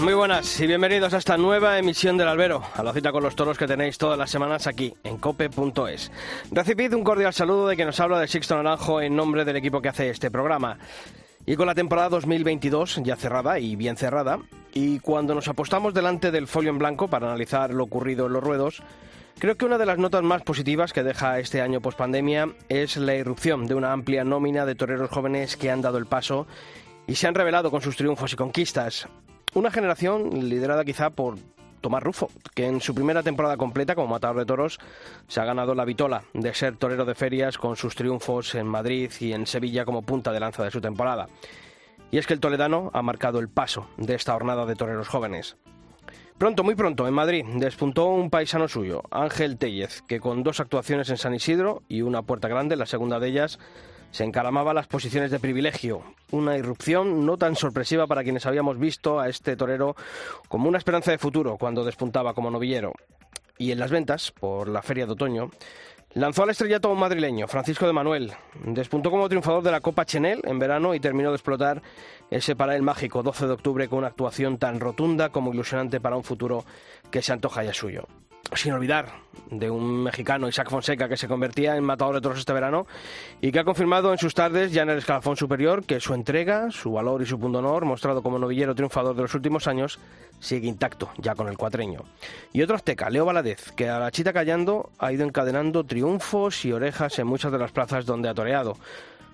Muy buenas y bienvenidos a esta nueva emisión del Albero, a la cita con los toros que tenéis todas las semanas aquí en cope.es. Recibid un cordial saludo de que nos habla de Sixto Naranjo en nombre del equipo que hace este programa. Y con la temporada 2022 ya cerrada y bien cerrada, y cuando nos apostamos delante del folio en blanco para analizar lo ocurrido en los ruedos, Creo que una de las notas más positivas que deja este año pospandemia es la irrupción de una amplia nómina de toreros jóvenes que han dado el paso y se han revelado con sus triunfos y conquistas. Una generación liderada quizá por Tomás Rufo, que en su primera temporada completa como matador de toros se ha ganado la vitola de ser torero de ferias con sus triunfos en Madrid y en Sevilla como punta de lanza de su temporada. Y es que el toledano ha marcado el paso de esta jornada de toreros jóvenes. Pronto, muy pronto, en Madrid, despuntó un paisano suyo, Ángel Tellez, que con dos actuaciones en San Isidro y una puerta grande, la segunda de ellas, se encaramaba las posiciones de privilegio. Una irrupción no tan sorpresiva para quienes habíamos visto a este torero como una esperanza de futuro cuando despuntaba como novillero. Y en las ventas, por la feria de otoño, lanzó al estrellato a un madrileño, Francisco de Manuel. Despuntó como triunfador de la Copa Chenel en verano y terminó de explotar ese para el mágico 12 de octubre con una actuación tan rotunda como ilusionante para un futuro que se antoja ya suyo sin olvidar de un mexicano, Isaac Fonseca, que se convertía en matador de toros este verano y que ha confirmado en sus tardes, ya en el escalafón superior, que su entrega, su valor y su punto honor, mostrado como novillero triunfador de los últimos años, sigue intacto, ya con el cuatreño. Y otro azteca, Leo Valadez, que a la chita callando ha ido encadenando triunfos y orejas en muchas de las plazas donde ha toreado.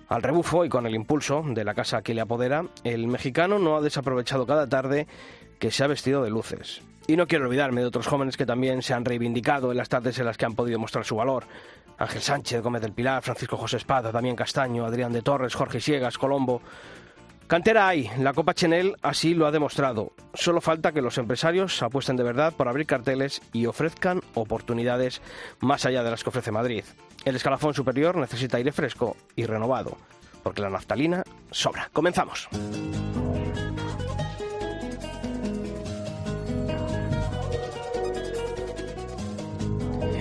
Al rebufo y con el impulso de la casa que le apodera, el mexicano no ha desaprovechado cada tarde que se ha vestido de luces. Y no quiero olvidarme de otros jóvenes que también se han reivindicado en las tardes en las que han podido mostrar su valor. Ángel Sánchez, Gómez del Pilar, Francisco José Espada, Damián Castaño, Adrián de Torres, Jorge Siegas, Colombo. Cantera hay, la Copa Chenel así lo ha demostrado. Solo falta que los empresarios apuesten de verdad por abrir carteles y ofrezcan oportunidades más allá de las que ofrece Madrid. El escalafón superior necesita aire fresco y renovado, porque la naftalina sobra. Comenzamos.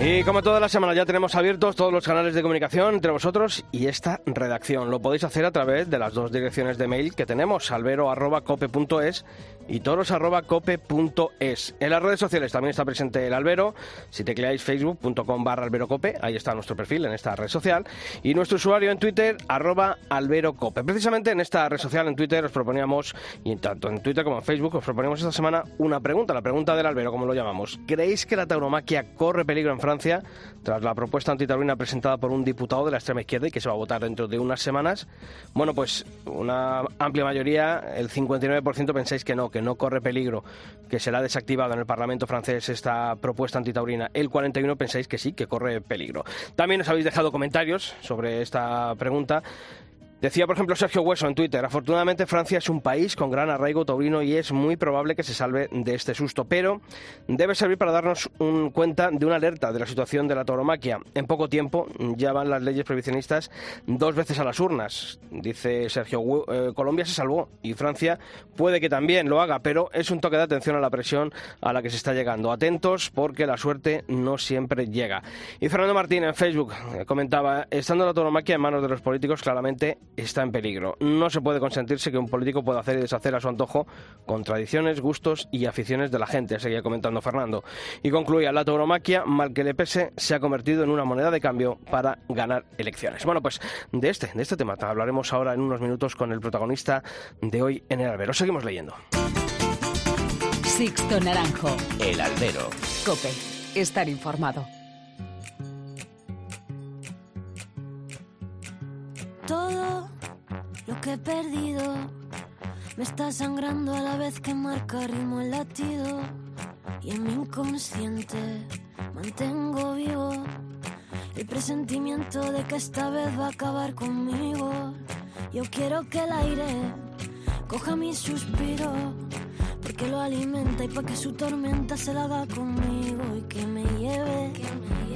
Y como toda la semana ya tenemos abiertos todos los canales de comunicación entre vosotros y esta redacción. Lo podéis hacer a través de las dos direcciones de mail que tenemos, albero.cope.es y toros.cope.es. En las redes sociales también está presente el albero. Si tecleáis facebook.com barra alberocope, ahí está nuestro perfil en esta red social. Y nuestro usuario en Twitter, arroba alberocope. Precisamente en esta red social, en Twitter, os proponíamos, y tanto en Twitter como en Facebook, os proponíamos esta semana una pregunta, la pregunta del albero, como lo llamamos. ¿Creéis que la tauromaquia corre peligro en Francia? Tras la propuesta antitaurina presentada por un diputado de la extrema izquierda y que se va a votar dentro de unas semanas. Bueno, pues una amplia mayoría, el 59% pensáis que no, no corre peligro, que será desactivado en el Parlamento francés esta propuesta antitaurina. El 41% pensáis que sí, que corre peligro. También os habéis dejado comentarios sobre esta pregunta. Decía, por ejemplo, Sergio Hueso en Twitter, afortunadamente Francia es un país con gran arraigo taurino y es muy probable que se salve de este susto, pero debe servir para darnos un cuenta de una alerta de la situación de la tauromaquia. En poco tiempo ya van las leyes prohibicionistas dos veces a las urnas. Dice Sergio, eh, Colombia se salvó y Francia puede que también lo haga, pero es un toque de atención a la presión a la que se está llegando. Atentos porque la suerte no siempre llega. Y Fernando Martín en Facebook eh, comentaba, estando la tauromaquia en manos de los políticos, claramente está en peligro. No se puede consentirse que un político pueda hacer y deshacer a su antojo con tradiciones, gustos y aficiones de la gente, seguía comentando Fernando. Y concluía, la tauromaquia, mal que le pese, se ha convertido en una moneda de cambio para ganar elecciones. Bueno, pues de este, de este tema hablaremos ahora en unos minutos con el protagonista de hoy en el albero. Seguimos leyendo. Sixto Naranjo. El albero. Cope. Estar informado. Todo lo que he perdido me está sangrando a la vez que marca ritmo el latido. Y en mi inconsciente mantengo vivo el presentimiento de que esta vez va a acabar conmigo. Yo quiero que el aire coja mi suspiro, porque lo alimenta y para que su tormenta se la haga conmigo y que me lleve, que me lleve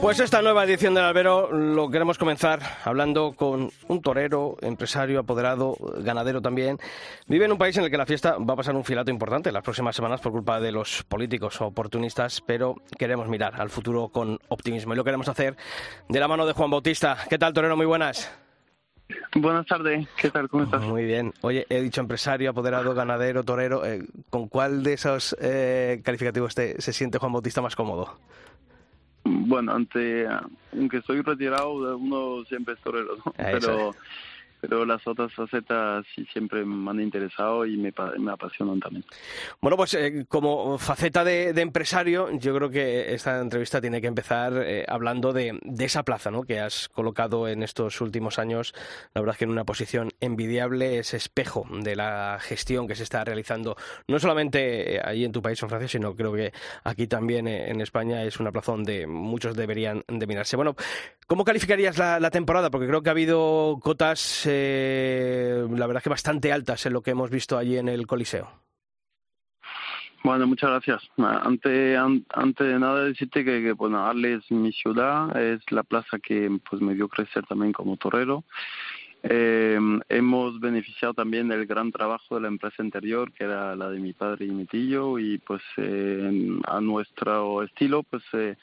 Pues esta nueva edición del Albero lo queremos comenzar hablando con un torero, empresario, apoderado, ganadero también. Vive en un país en el que la fiesta va a pasar un filato importante las próximas semanas por culpa de los políticos oportunistas, pero queremos mirar al futuro con optimismo y lo queremos hacer de la mano de Juan Bautista. ¿Qué tal, torero? Muy buenas. Buenas tardes, ¿qué tal? ¿Cómo estás? Muy bien. Oye, he dicho empresario, apoderado, ganadero, torero. Eh, ¿Con cuál de esos eh, calificativos se siente Juan Bautista más cómodo? Bueno, ante, aunque soy retirado, uno siempre es torero, ¿no? Pero pero las otras facetas sí siempre me han interesado y me, apasionan también. Bueno, pues eh, como faceta de, empresario, yo creo que esta entrevista tiene que empezar eh, hablando de, esa plaza ¿no? que has colocado en estos últimos años. La verdad es que en una posición envidiable, ese espejo de la gestión que se está realizando, no solamente eh, ahí en tu país, en Francia, sino creo que aquí también en España es una plaza donde muchos deberían de mirarse. Bueno, ¿cómo calificarías la, la temporada? Porque creo que ha habido cotas eh, la verdad que bastante altas en lo que hemos visto allí en el Coliseo. Bueno, muchas gracias. Antes, antes de nada decirte que, bueno, Arle es mi ciudad, es la plaza que pues me dio crecer también como torero. Eh, hemos beneficiado también del gran trabajo de la empresa anterior, que era la de mi padre y mi tío, y pues eh, a nuestro estilo, pues eh,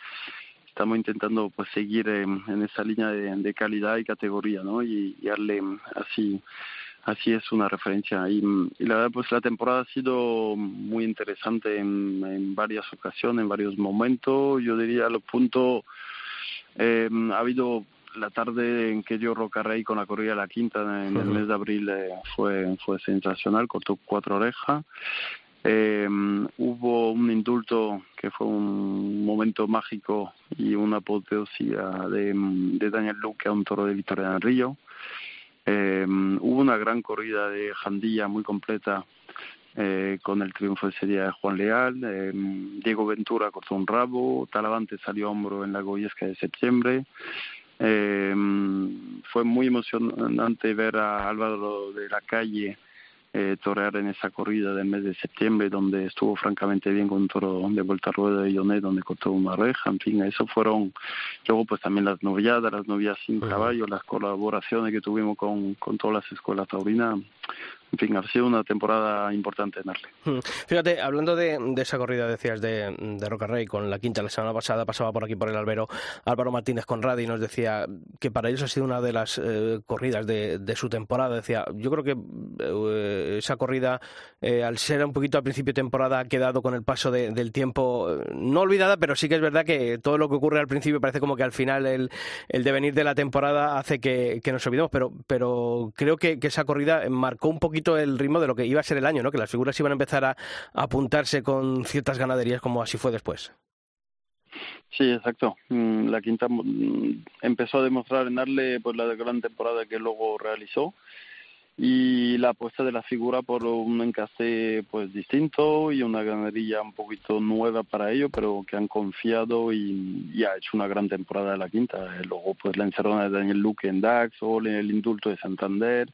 estamos intentando pues seguir en, esa línea de, calidad y categoría, ¿no? Y, darle así así es una referencia y, la verdad pues la temporada ha sido muy interesante en, varias ocasiones, en varios momentos. Yo diría a los puntos eh, ha habido la tarde en que yo Rocarrey con la corrida de la quinta en el mes de abril eh, fue fue sensacional, cortó cuatro orejas. Eh, hubo un indulto que fue un momento mágico y una apoteosia de, Daniel Luque a un toro de Victoria del Río. Eh, hubo una gran corrida de Jandilla muy completa eh, con el triunfo de serie de Juan Leal. Eh, Diego Ventura cortó un rabo, Talavante salió hombro en la Goyesca de septiembre. Eh, fue muy emocionante ver a Álvaro de la Calle eh, torear en esa corrida del mes de septiembre, donde estuvo francamente bien con un toro de vuelta a rueda de Yonet, donde cortó una reja, en fin, eso fueron, luego pues también las noviadas, las novias sin caballo, las colaboraciones que tuvimos con, con todas las escuelas taurinas, en fin, ha sido una temporada importante en Arle. Hmm. Fíjate, hablando de, esa corrida, decías, de, de Roca Rey con la quinta la semana pasada, pasaba por aquí por el albero Álvaro Martínez Conradi y nos decía que para ellos ha sido una de las eh, corridas de, su temporada. Decía, yo creo que eh, esa corrida, eh, al ser un poquito al principio de temporada, ha quedado con el paso del tiempo no olvidada, pero sí que es verdad que todo lo que ocurre al principio parece como que al final el, el devenir de la temporada hace que, nos olvidemos, pero, pero creo que esa corrida marcó un poquito el ritmo de lo que iba a ser el año. Que las figuras iban a empezar a, apuntarse con ciertas ganaderías como así fue después. Sí, exacto. Mm, la quinta mm, empezó a demostrar en darle pues la gran temporada que luego realizó y la apuesta de la figura por un encase pues distinto y una ganadería un poquito nueva para ello, pero que han confiado y, ha hecho una gran temporada de la quinta. Luego pues la encerrona de Daniel Luque en Dax o el indulto de Santander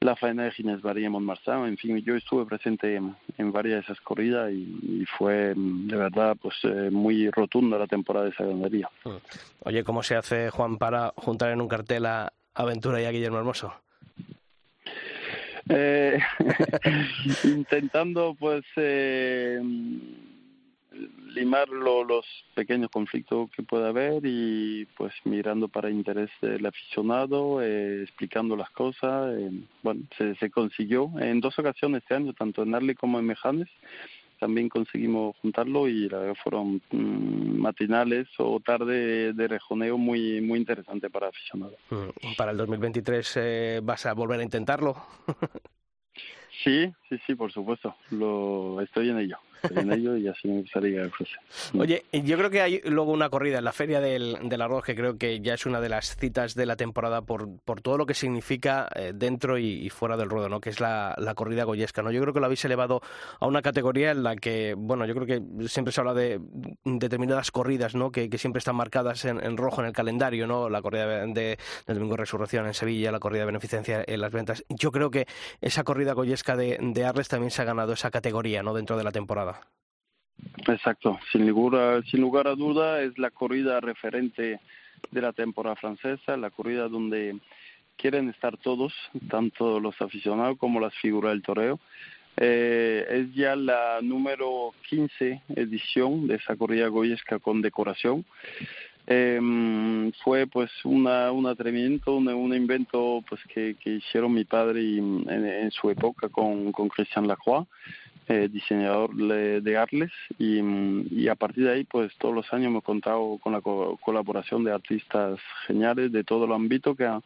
la faena de Ginés Barría Montmarsan, en fin, yo estuve presente en, varias de esas corridas y, fue de verdad pues eh, muy rotunda la temporada de esa ganadería. Mm. Oye, ¿cómo se hace, Juan, para juntar en un cartel a Aventura y a Guillermo Hermoso? Eh, intentando pues eh, limar los pequeños conflictos que pueda haber y pues mirando para interés del aficionado, eh, explicando las cosas. Eh, bueno, se, se consiguió en dos ocasiones este año, tanto en Arle como en Mejanes. También conseguimos juntarlo y la fueron mm, matinales o tarde de rejoneo muy muy interesante para aficionados. Mm, ¿Para el 2023 eh, vas a volver a intentarlo? sí, sí, sí, por supuesto. Lo estoy en ello en ello y así me gustaría Oye, yo creo que hay luego una corrida en la Feria del, del, Arroz que creo que ya es una de las citas de la temporada por, por todo lo que significa eh, dentro y, fuera del ruedo, ¿no? que es la, la, corrida goyesca. ¿no? Yo creo que lo habéis elevado a una categoría en la que, bueno, yo creo que siempre se habla de determinadas corridas ¿no? que, que siempre están marcadas en, rojo en el calendario, ¿no? la corrida de, del Domingo de Resurrección en Sevilla, la corrida de beneficencia en las ventas. Yo creo que esa corrida goyesca de, de Arles también se ha ganado esa categoría ¿no? dentro de la temporada. Exacto, sin lugar, sin lugar a duda es la corrida referente de la temporada francesa, la corrida donde quieren estar todos, tanto los aficionados como las figuras del toreo. Eh, es ya la número 15 edición de esa corrida goyesca con decoración. Eh, fue pues una, un atrevimiento, un, invento pues que, hicieron mi padre en, en, su época con, con Christian Lacroix, eh, diseñador de, Arles y, y, a partir de ahí pues todos los años me he contado con la co colaboración de artistas geniales de todo el ámbito que han,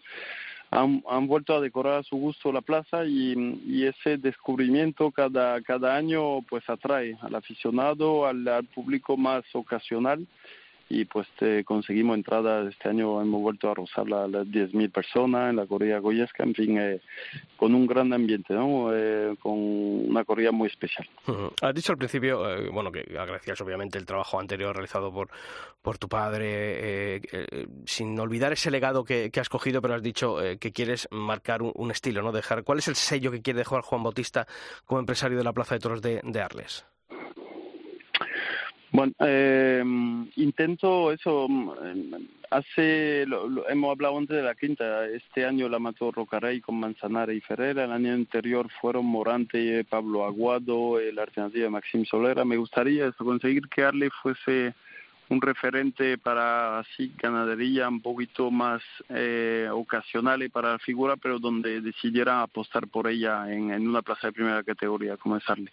han, vuelto a decorar a su gusto la plaza y, y, ese descubrimiento cada, cada año pues atrae al aficionado, al público más ocasional y pues te conseguimos entradas. Este año hemos vuelto a rozar la, las 10.000 personas en la corrida goyesca, en fin, eh, con un gran ambiente, ¿no? Eh, con una corrida muy especial. -huh. Has dicho al principio, eh, bueno, que agradecías obviamente el trabajo anterior realizado por, por tu padre, eh, eh, sin olvidar ese legado que, que, has cogido, pero has dicho que quieres marcar un, un, estilo, ¿no? Dejar, ¿Cuál es el sello que quiere dejar Juan Bautista como empresario de la Plaza de Toros de, de Arles? Bueno, eh, intento eso. Hace, lo, hemos hablado antes de la quinta. Este año la mató Rocarey con Manzanara y Ferrera. El año anterior fueron Morante, Pablo Aguado, la alternativa de Maxim Solera. Me gustaría eso, conseguir que Arley fuese un referente para así ganadería un poquito más eh, ocasional y para la figura, pero donde decidiera apostar por ella en, una plaza de primera categoría como es Arley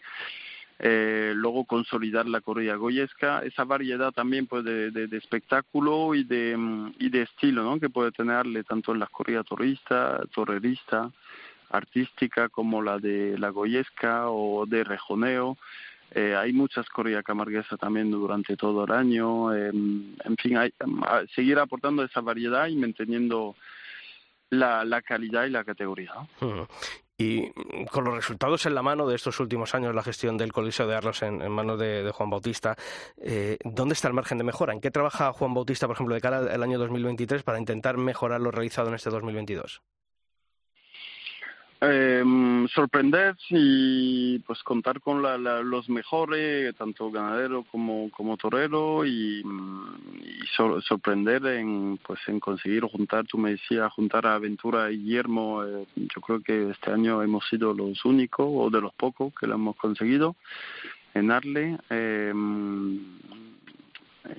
eh, luego consolidar la corrida goyesca, esa variedad también pues de, espectáculo y de, y de estilo ¿no? que puede tenerle tanto en la corrida torista, torrerista, artística como la de la goyesca o de rejoneo. Eh, hay muchas corridas camarguesas también durante todo el año. Eh, en fin, hay, seguir aportando esa variedad y manteniendo la, la calidad y la categoría. ¿no? Y con los resultados en la mano de estos últimos años, la gestión del Coliseo de Arlos en, manos de, de, Juan Bautista, eh, ¿dónde está el margen de mejora? ¿En qué trabaja Juan Bautista, por ejemplo, de cara al año 2023 para intentar mejorar lo realizado en este 2022? Eh, sorprender y pues contar con la, la, los mejores, tanto ganadero como, como torero y, y so, sorprender en pues en conseguir juntar, tú me decías, juntar a Aventura y Guillermo, eh, yo creo que este año hemos sido los únicos o de los pocos que lo hemos conseguido en Arle. Eh,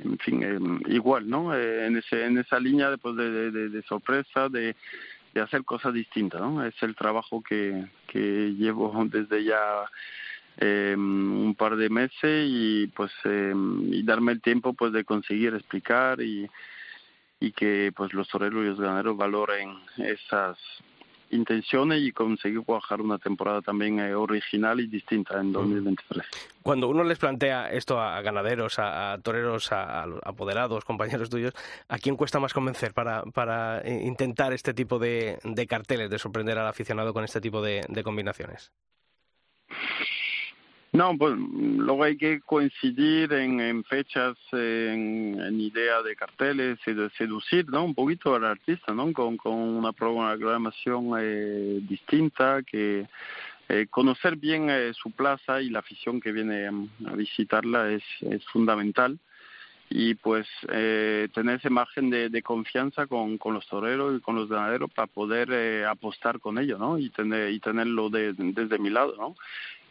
en fin, eh, igual, ¿no? Eh, en, ese, en esa línea después de, de, de, de sorpresa, de de hacer cosas distintas, ¿no? Es el trabajo que, llevo desde ya eh, un par de meses y pues eh, y darme el tiempo pues de conseguir explicar y y que pues los toreros y los ganaderos valoren esas intenciones y conseguir cuajar una temporada también eh, original y distinta en 2023. Cuando uno les plantea esto a ganaderos, a, a toreros, a, a, apoderados, compañeros tuyos, ¿a quién cuesta más convencer para, para intentar este tipo de, de, carteles, de sorprender al aficionado con este tipo de, de combinaciones? No, pues luego hay que coincidir en, fechas, en, en idea de carteles seducir, ¿no? Un poquito al artista, ¿no? Con, con una programación eh, distinta, que eh, conocer bien eh, su plaza y la afición que viene a visitarla es, es fundamental y pues eh, tener ese margen de, confianza con, con, los toreros y con los ganaderos para poder eh, apostar con ellos, ¿no? Y tener y tenerlo de, desde mi lado, ¿no?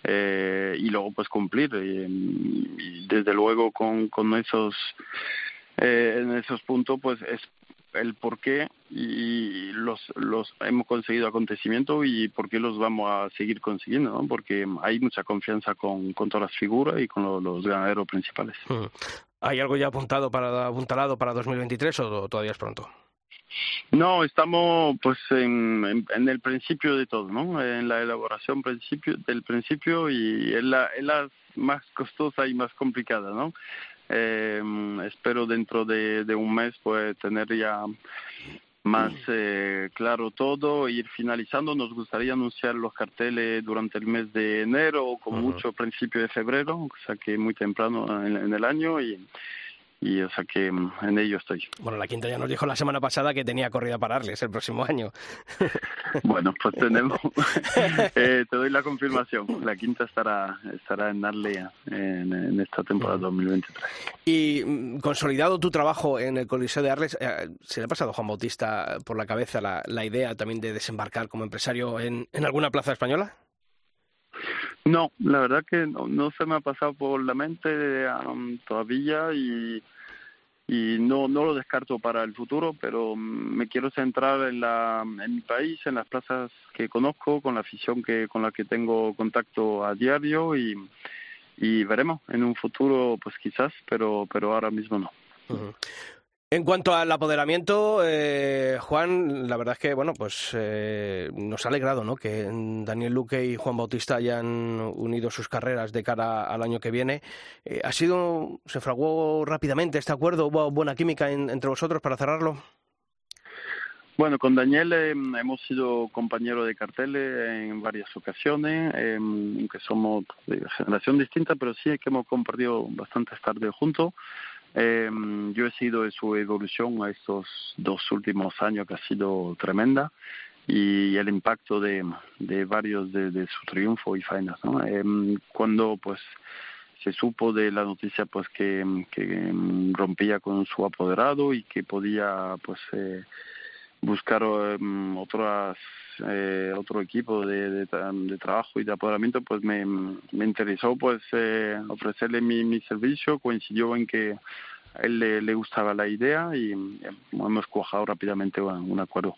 Eh, y luego pues cumplir y, desde luego con, con esos eh, en esos puntos pues es el por qué y los los hemos conseguido acontecimientos y por qué los vamos a seguir consiguiendo. Porque hay mucha confianza con, con todas las figuras y con lo, los ganaderos principales. Hmm. ¿Hay algo ya apuntado para apuntalado para 2023 o todavía es pronto? No, estamos pues en, en, en, el principio de todo, ¿no? En la elaboración principio del principio y en la, en la más costosa y más complicada, ¿no? Eh, espero dentro de, de, un mes pues tener ya más eh, claro todo, ir finalizando. Nos gustaría anunciar los carteles durante el mes de enero o con uh -huh. mucho principio de febrero, o sea que muy temprano en, en el año y y o sea que mm, en ello estoy. Bueno, la quinta ya nos dijo la semana pasada que tenía corrida para Arles el próximo año. bueno, pues tenemos, eh, te doy la confirmación, la quinta estará estará en Arles en, esta temporada 2023. Y mm, consolidado tu trabajo en el Coliseo de Arles, eh, ¿se le ha pasado a Juan Bautista por la cabeza la, la idea también de desembarcar como empresario en, en alguna plaza española? No, la verdad que no, se me ha pasado por la mente um, todavía y, no, no lo descarto para el futuro, pero me quiero centrar en, la, en mi país, en las plazas que conozco, con la afición que, con la que tengo contacto a diario y veremos en un futuro, pues quizás, pero, pero ahora mismo no. En cuanto al apoderamiento, eh, Juan, la verdad es que bueno, pues eh, nos ha alegrado, ¿no? Que Daniel Luque y Juan Bautista hayan unido sus carreras de cara al año que viene. Eh, ¿Ha sido, se fraguó rápidamente este acuerdo? ¿Hubo buena química entre vosotros para cerrarlo? Bueno, con Daniel hemos sido compañeros de carteles en varias ocasiones, aunque somos de generación distinta, pero sí que hemos compartido bastantes tardes juntos. Eh, yo he sido en su evolución a estos dos últimos años que ha sido tremenda y el impacto de, de varios de, de su triunfo y faenas. ¿no? Eh, cuando pues se supo de la noticia pues que, que rompía con su apoderado y que podía pues eh, buscar um, otras eh, otro equipo de, de, trabajo y de apoderamiento pues me, me interesó pues eh, ofrecerle mi, mi servicio coincidió en que a él le, le, gustaba la idea y hemos cuajado rápidamente un, acuerdo.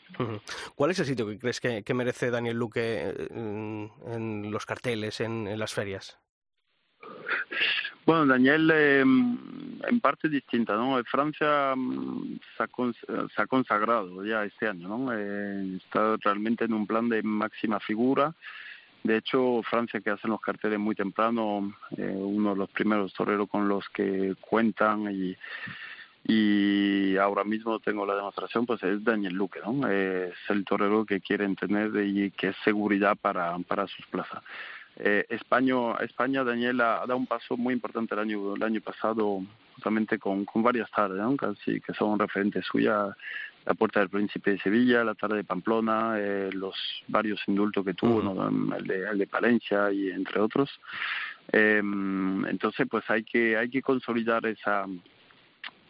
¿Cuál es el sitio que crees que, que merece Daniel Luque en, en los carteles, en las ferias? Bueno, Daniel, eh, en parte distinta, ¿no? Francia mm, se ha, consagrado ya este año, ¿no? Eh, está realmente en un plan de máxima figura. De hecho, Francia que hacen los carteles muy temprano, eh, uno de los primeros toreros con los que cuentan y y ahora mismo tengo la demostración, pues es Daniel Luque, ¿no? Es el torero que quieren tener y que es seguridad para sus plazas. Eh, España, España, Daniel, ha, dado un paso muy importante el año, el año pasado, justamente con, con varias tardes, ¿no? Casi que son referentes suyas. La Puerta del Príncipe de Sevilla, la tarde de Pamplona, eh, los varios indultos que tuvo, ¿no? el, de, el de Palencia y entre otros. Eh, entonces, pues hay que hay que consolidar esa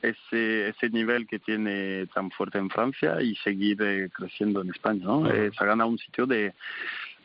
ese ese nivel que tiene tan fuerte en Francia y seguir eh, creciendo en España, ¿no? Eh, se ha ganado un sitio de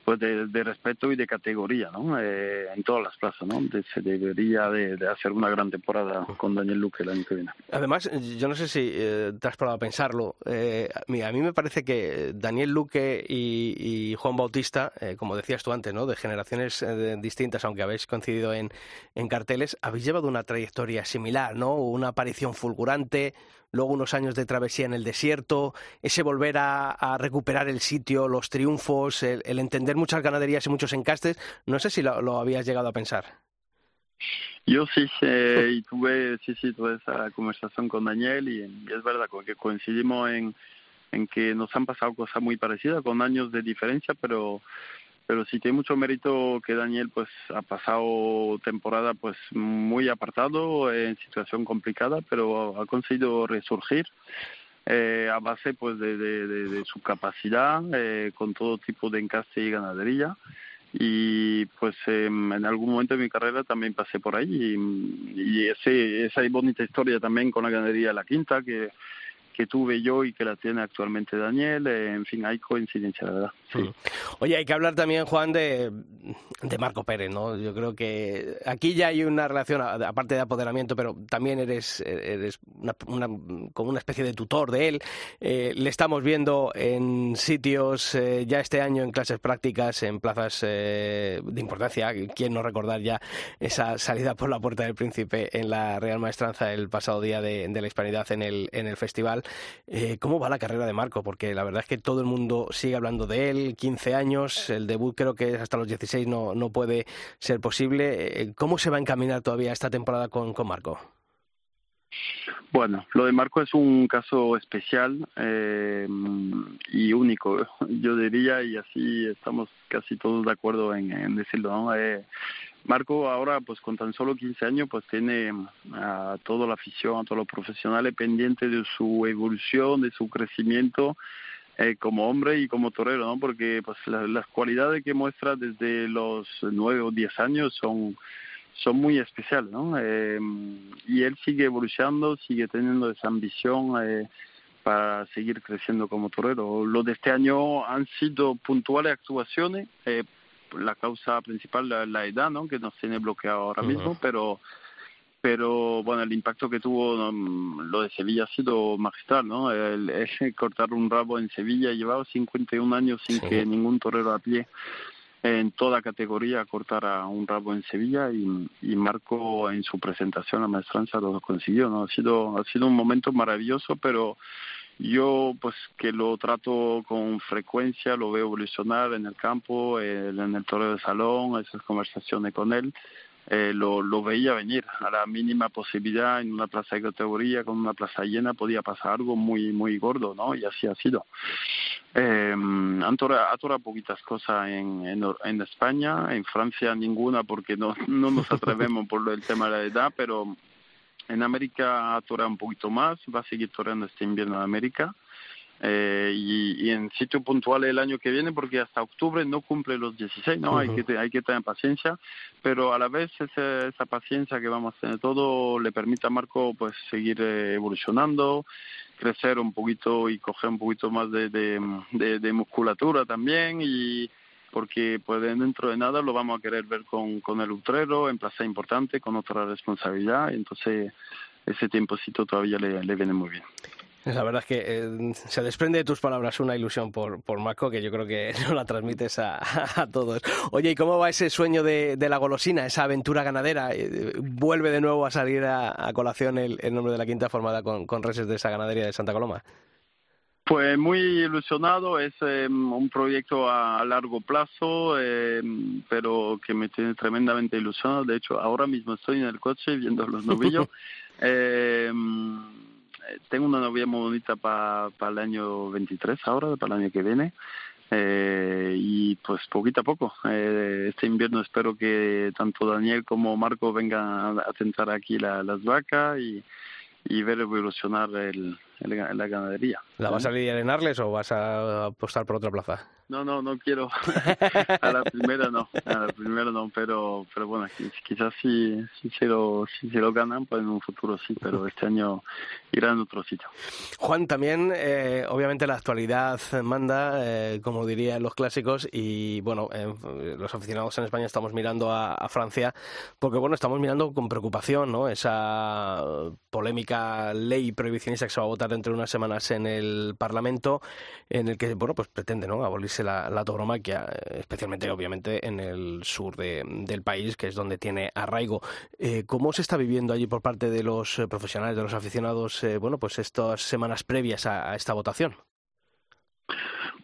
pues de, respeto y de categoría ¿no? Eh, en todas las plazas. ¿no? De, se debería de, de, hacer una gran temporada con Daniel Luque el año que viene. Además, yo no sé si eh, te has probado a pensarlo. Eh, mira, a mí me parece que Daniel Luque y, y Juan Bautista, eh, como decías tú antes, ¿no? de generaciones eh, distintas, aunque habéis coincidido en, en carteles, habéis llevado una trayectoria similar, ¿no? una aparición fulgurante, luego unos años de travesía en el desierto, ese volver a, a recuperar el sitio, los triunfos, el, el, entender muchas ganaderías y muchos encastes. No sé si lo, lo habías llegado a pensar. Yo sí, eh, y tuve, sí, sí, tuve esa conversación con Daniel y, y es verdad que coincidimos en, en que nos han pasado cosas muy parecidas, con años de diferencia, pero pero sí tiene mucho mérito que Daniel pues ha pasado temporada pues muy apartado en situación complicada pero ha conseguido resurgir eh, a base pues de, de, su capacidad eh, con todo tipo de encaste y ganadería. Y pues eh, en algún momento de mi carrera también pasé por ahí y, y ese, esa bonita historia también con la ganadería de la quinta que que tuve yo y que la tiene actualmente Daniel. Eh, en fin, hay coincidencia, la verdad. Sí. Oye, hay que hablar también, Juan, de, de Marco Pérez, ¿no? Yo creo que aquí ya hay una relación, aparte de apoderamiento, pero también eres, eres una, una, como una especie de tutor de él. Eh, le estamos viendo en sitios eh, ya este año en clases prácticas, en plazas eh, de importancia. ¿Quién no recordar ya esa salida por la Puerta del Príncipe en la Real Maestranza el pasado día de, de la Hispanidad en el, en el festival? Eh, ¿Cómo va la carrera de Marco? Porque la verdad es que todo el mundo sigue hablando de él, 15 años, el debut creo que hasta los 16 no, no puede ser posible. Eh, ¿Cómo se va a encaminar todavía esta temporada con, con Marco? Bueno, lo de Marco es un caso especial eh, y único, yo diría, y así estamos casi todos de acuerdo en, en decirlo. ¿no? Eh, Marco ahora, pues con tan solo 15 años, pues tiene a toda la afición, a todos los profesionales pendientes de su evolución, de su crecimiento eh, como hombre y como torero, ¿no? Porque pues las cualidades que muestra desde los 9 o 10 años son son muy especiales, ¿no? Eh, y él sigue evolucionando, sigue teniendo esa ambición eh, para seguir creciendo como torero. Lo de este año han sido puntuales actuaciones, eh, la causa principal la, la edad, ¿no? Que nos tiene bloqueado ahora mismo, pero pero bueno, el impacto que tuvo lo de Sevilla ha sido magistral, ¿no? El, cortar un rabo en Sevilla, llevaba 51 años sin que ningún torero a pie en toda categoría cortara un rabo en Sevilla y, y Marco en su presentación a Maestranza lo consiguió, ¿no? Ha sido, ha sido un momento maravilloso, pero yo pues que lo trato con frecuencia, lo veo evolucionar en el campo, en el torneo de salón, esas conversaciones con él, eh, lo, lo veía venir. A la mínima posibilidad en una plaza de categoría, con una plaza llena, podía pasar algo muy muy gordo, ¿no? Y así ha sido. Eh, han torado poquitas cosas en, en, España, en Francia ninguna porque no, no nos atrevemos por el tema de la edad, pero en América ha torado un poquito más, va a seguir toreando este invierno en América eh, y, y, en sitio puntual el año que viene porque hasta octubre no cumple los 16, ¿no? Hay que hay que tener paciencia, pero a la vez esa, esa paciencia que vamos a tener todo le permite a Marco pues seguir eh, evolucionando, crecer un poquito y coger un poquito más de, de, de, de musculatura también y porque pues dentro de nada lo vamos a querer ver con, con el utrero en plaza importante, con otra responsabilidad, y entonces ese tiempocito todavía le, le viene muy bien. La verdad es que eh, se desprende de tus palabras una ilusión por, por Marco que yo creo que no la transmites a, a todos. Oye, ¿y cómo va ese sueño de, de la golosina, esa aventura ganadera? Eh, ¿Vuelve de nuevo a salir a, a colación el, el, nombre de la quinta formada con, con reses de esa ganadería de Santa Coloma? Pues muy ilusionado, es eh, un proyecto a, a largo plazo, eh, pero que me tiene tremendamente ilusionado. De hecho, ahora mismo estoy en el coche viendo los novillos. eh, tengo una novia muy bonita para pa el año 23 ahora, para el año que viene. Eh, y pues poquito a poco. Eh, este invierno espero que tanto Daniel como Marco vengan a tentar aquí la, las vacas y, y ver evolucionar el, el, la ganadería. ¿La vas a lidiar en Arles o vas a apostar por otra plaza? No, no, no quiero. a la primera no, a la primera no, pero pero bueno, quizás si, si, se lo, si se lo ganan, pues en un futuro sí, pero este año irá en otro sitio. Juan, también, eh, obviamente la actualidad manda, eh, como dirían los clásicos, y bueno, eh, los aficionados en España estamos mirando a, a, Francia, porque bueno, estamos mirando con preocupación, ¿no? Esa polémica ley prohibicionista que se va a votar dentro de unas semanas en el Parlamento, en el que, bueno, pues pretende, ¿no? Abolirse la, la tauromaquia, especialmente, obviamente, en el sur de, del país, que es donde tiene arraigo. Eh, ¿Cómo se está viviendo allí por parte de los profesionales, de los aficionados, eh, bueno, pues estas semanas previas a, a esta votación?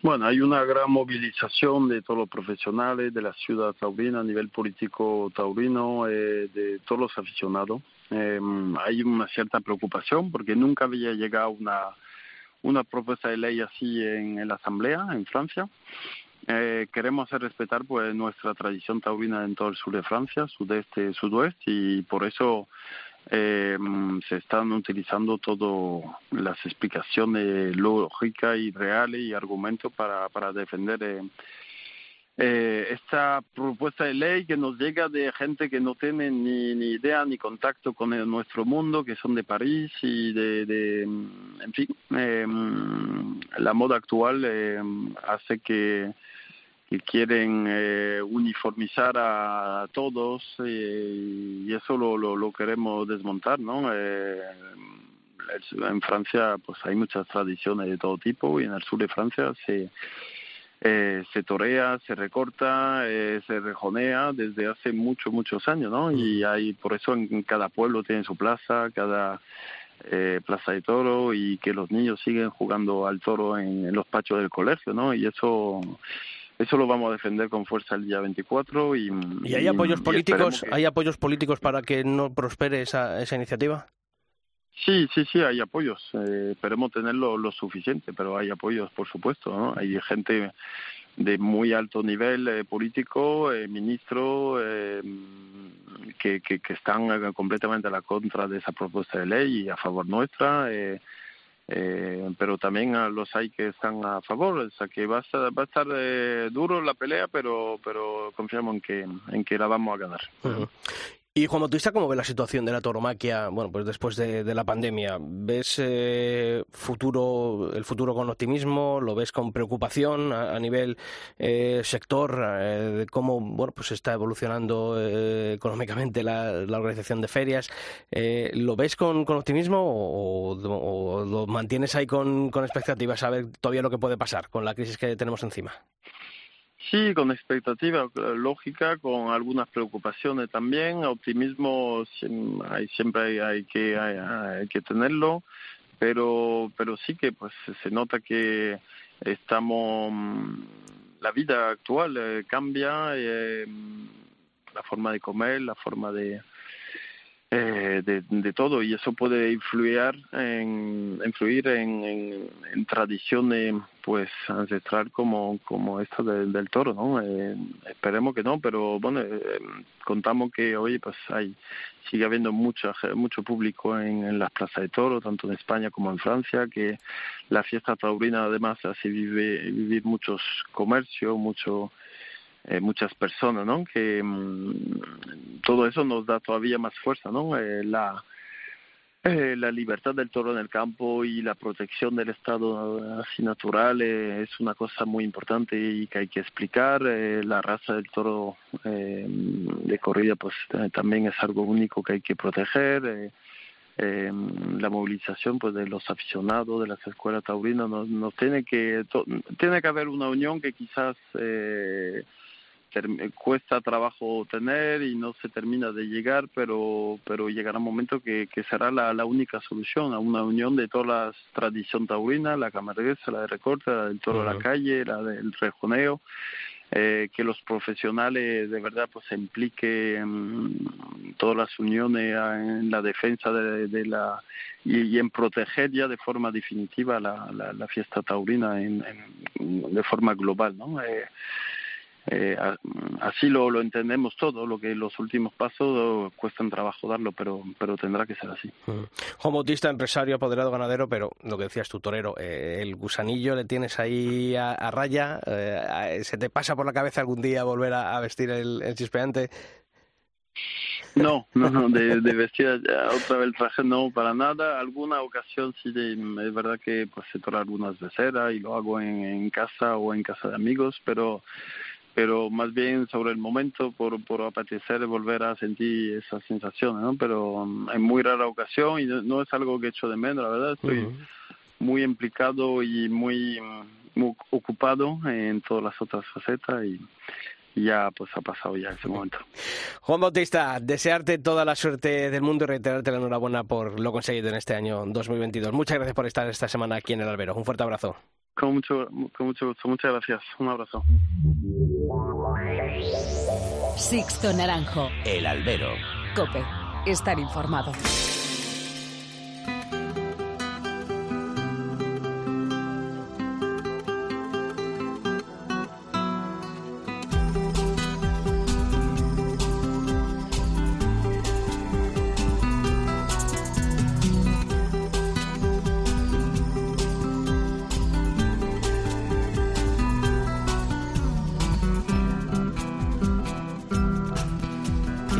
Bueno, hay una gran movilización de todos los profesionales de la ciudad taurina a nivel político taurino, eh, de todos los aficionados. Eh, hay una cierta preocupación porque nunca había llegado una, una propuesta de ley así en, en la Asamblea, en Francia. Eh, queremos hacer respetar pues nuestra tradición taurina en todo el sur de Francia, sudeste, sudoeste, y por eso eh, se están utilizando todas las explicaciones lógicas y reales y argumentos para, para defender eh, eh, esta propuesta de ley que nos llega de gente que no tiene ni, ni idea ni contacto con el, nuestro mundo, que son de París y de, de en fin, eh, la moda actual eh, hace que que quieren eh, uniformizar a, a todos eh, y eso lo, lo, lo, queremos desmontar, ¿no? Eh, en Francia pues hay muchas tradiciones de todo tipo y en el sur de Francia se eh, se torea, se recorta, eh, se rejonea desde hace muchos, muchos años, ¿no? Y hay, por eso en cada pueblo tiene su plaza, cada eh, plaza de toro y que los niños siguen jugando al toro en, en los patios del colegio, ¿no? Y eso eso lo vamos a defender con fuerza el día 24 y y hay apoyos políticos que... hay apoyos políticos para que no prospere esa esa iniciativa Sí, sí, sí, hay apoyos. Eh, esperemos tenerlo lo suficiente, pero hay apoyos, por supuesto. Hay gente de muy alto nivel eh, político, eh, ministro, eh, que, que, están completamente a la contra de esa propuesta de ley y a favor nuestra. Eh, eh, pero también los hay que están a favor, o sea que va a estar, va eh, duro la pelea, pero pero confiamos en que en que la vamos a ganar. Y Juan Bautista, ¿cómo ve la situación de la tauromaquia, bueno, pues después de, la pandemia? ¿Ves eh, futuro, el futuro con optimismo? ¿Lo ves con preocupación a, nivel eh, sector eh, cómo, bueno, pues está evolucionando eh, económicamente la, organización de ferias? Eh, ¿Lo ves con, optimismo o, lo mantienes ahí con, con expectativas a ver todavía lo que puede pasar con la crisis que tenemos encima? Sí, con expectativa lógica, con algunas preocupaciones también. Optimismo hay, siempre hay, que hay, hay, que tenerlo, pero pero sí que pues se nota que estamos la vida actual eh, cambia, eh, la forma de comer, la forma de eh, de, de, todo y eso puede influir en influir en, tradiciones pues ancestral como como esta del, del toro no eh, esperemos que no pero bueno eh, contamos que hoy pues hay sigue habiendo mucho mucho público en, en las plazas de toro tanto en España como en Francia que la fiesta taurina además hace vive, vivir muchos comercios mucho eh, muchas personas, ¿no? Que mmm, todo eso nos da todavía más fuerza, ¿no? Eh, la eh, la libertad del toro en el campo y la protección del estado así natural eh, es una cosa muy importante y que hay que explicar. Eh, la raza del toro eh, de corrida pues también es algo único que hay que proteger. Eh, eh, la movilización pues de los aficionados de las escuelas taurinas nos, nos tiene que tiene que haber una unión que quizás eh, cuesta trabajo tener y no se termina de llegar, pero pero llegará un momento que, que será la, la única solución, a una unión de todas las tradición taurina, la camarguesa, la de recorte, la del toro uh -huh. a la calle, la del rejoneo, eh, que los profesionales de verdad pues se impliquen en todas las uniones en la defensa de, de la y, y, en proteger ya de forma definitiva la, la, la fiesta taurina en, en, de forma global, ¿no? Eh, eh, así lo, lo entendemos todo, lo que los últimos pasos cuestan trabajo darlo, pero, pero tendrá que ser así. Mm. Juan Bautista, empresario, apoderado ganadero, pero lo que decías tú, torero, eh, el gusanillo le tienes ahí a, a raya, eh, ¿se te pasa por la cabeza algún día volver a, a vestir el, el chispeante? No, no, no, de, de vestir otra vez el traje no, para nada. Alguna ocasión sí, de, es verdad que pues se toca algunas de cera y lo hago en, en casa o en casa de amigos, pero pero más bien sobre el momento por, por apetecer volver a sentir esas sensaciones, ¿no? Pero um, en muy rara ocasión y no, no, es algo que echo de menos, la verdad, estoy uh -huh. muy implicado y muy, muy ocupado en todas las otras facetas y, y ya pues ha pasado ya ese momento. Juan Bautista, desearte toda la suerte del mundo y reiterarte la enhorabuena por lo conseguido en este año 2022. Muchas gracias por estar esta semana aquí en el Albero. Un fuerte abrazo. Con mucho, con mucho gusto. Muchas gracias. Un abrazo. Sixto Naranjo. El Albero. Cope. Estar informado.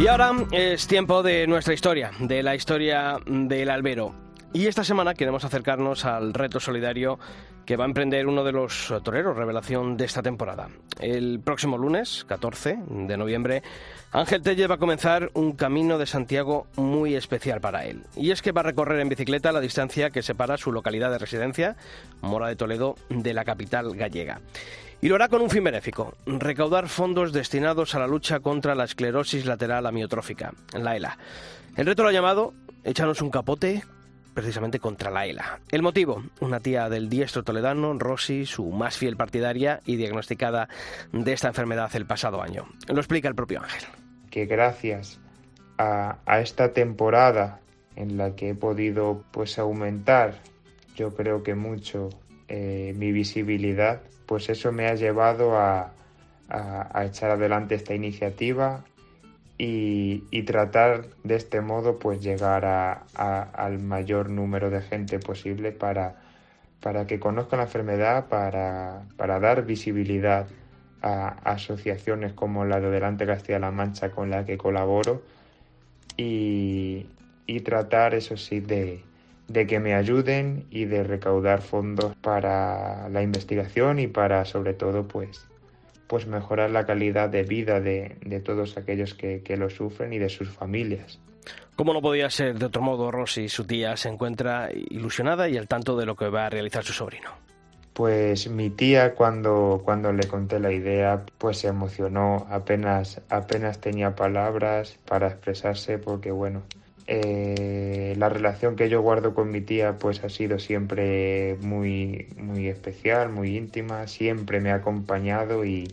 Y ahora es tiempo de nuestra historia, de la historia del albero. Y esta semana queremos acercarnos al reto solidario que va a emprender uno de los toreros revelación de esta temporada. El próximo lunes, 14 de noviembre, Ángel Telle va a comenzar un camino de Santiago muy especial para él. Y es que va a recorrer en bicicleta la distancia que separa su localidad de residencia, Mora de Toledo, de la capital gallega. Y lo hará con un fin benéfico, recaudar fondos destinados a la lucha contra la esclerosis lateral amiotrófica, la ELA. El reto lo ha llamado Échanos un capote precisamente contra la ELA. El motivo, una tía del diestro toledano, Rosy, su más fiel partidaria y diagnosticada de esta enfermedad el pasado año. Lo explica el propio Ángel. Que gracias a, esta temporada en la que he podido pues aumentar, yo creo que mucho, eh, mi visibilidad, pues eso me ha llevado a, a, echar adelante esta iniciativa y, tratar de este modo pues llegar a, al mayor número de gente posible para, para que conozcan la enfermedad, para, para dar visibilidad a asociaciones como la de Delante Castilla-La Mancha con la que colaboro y, y tratar, eso sí, de, de que me ayuden y de recaudar fondos para la investigación y para sobre todo pues pues mejorar la calidad de vida de, de todos aquellos que, que, lo sufren y de sus familias. Como no podía ser de otro modo, Rosy, su tía, se encuentra ilusionada y al tanto de lo que va a realizar su sobrino. Pues mi tía cuando, cuando le conté la idea, pues se emocionó, apenas, apenas tenía palabras para expresarse porque bueno, eh, la relación que yo guardo con mi tía pues ha sido siempre muy, muy especial, muy íntima, siempre me ha acompañado y,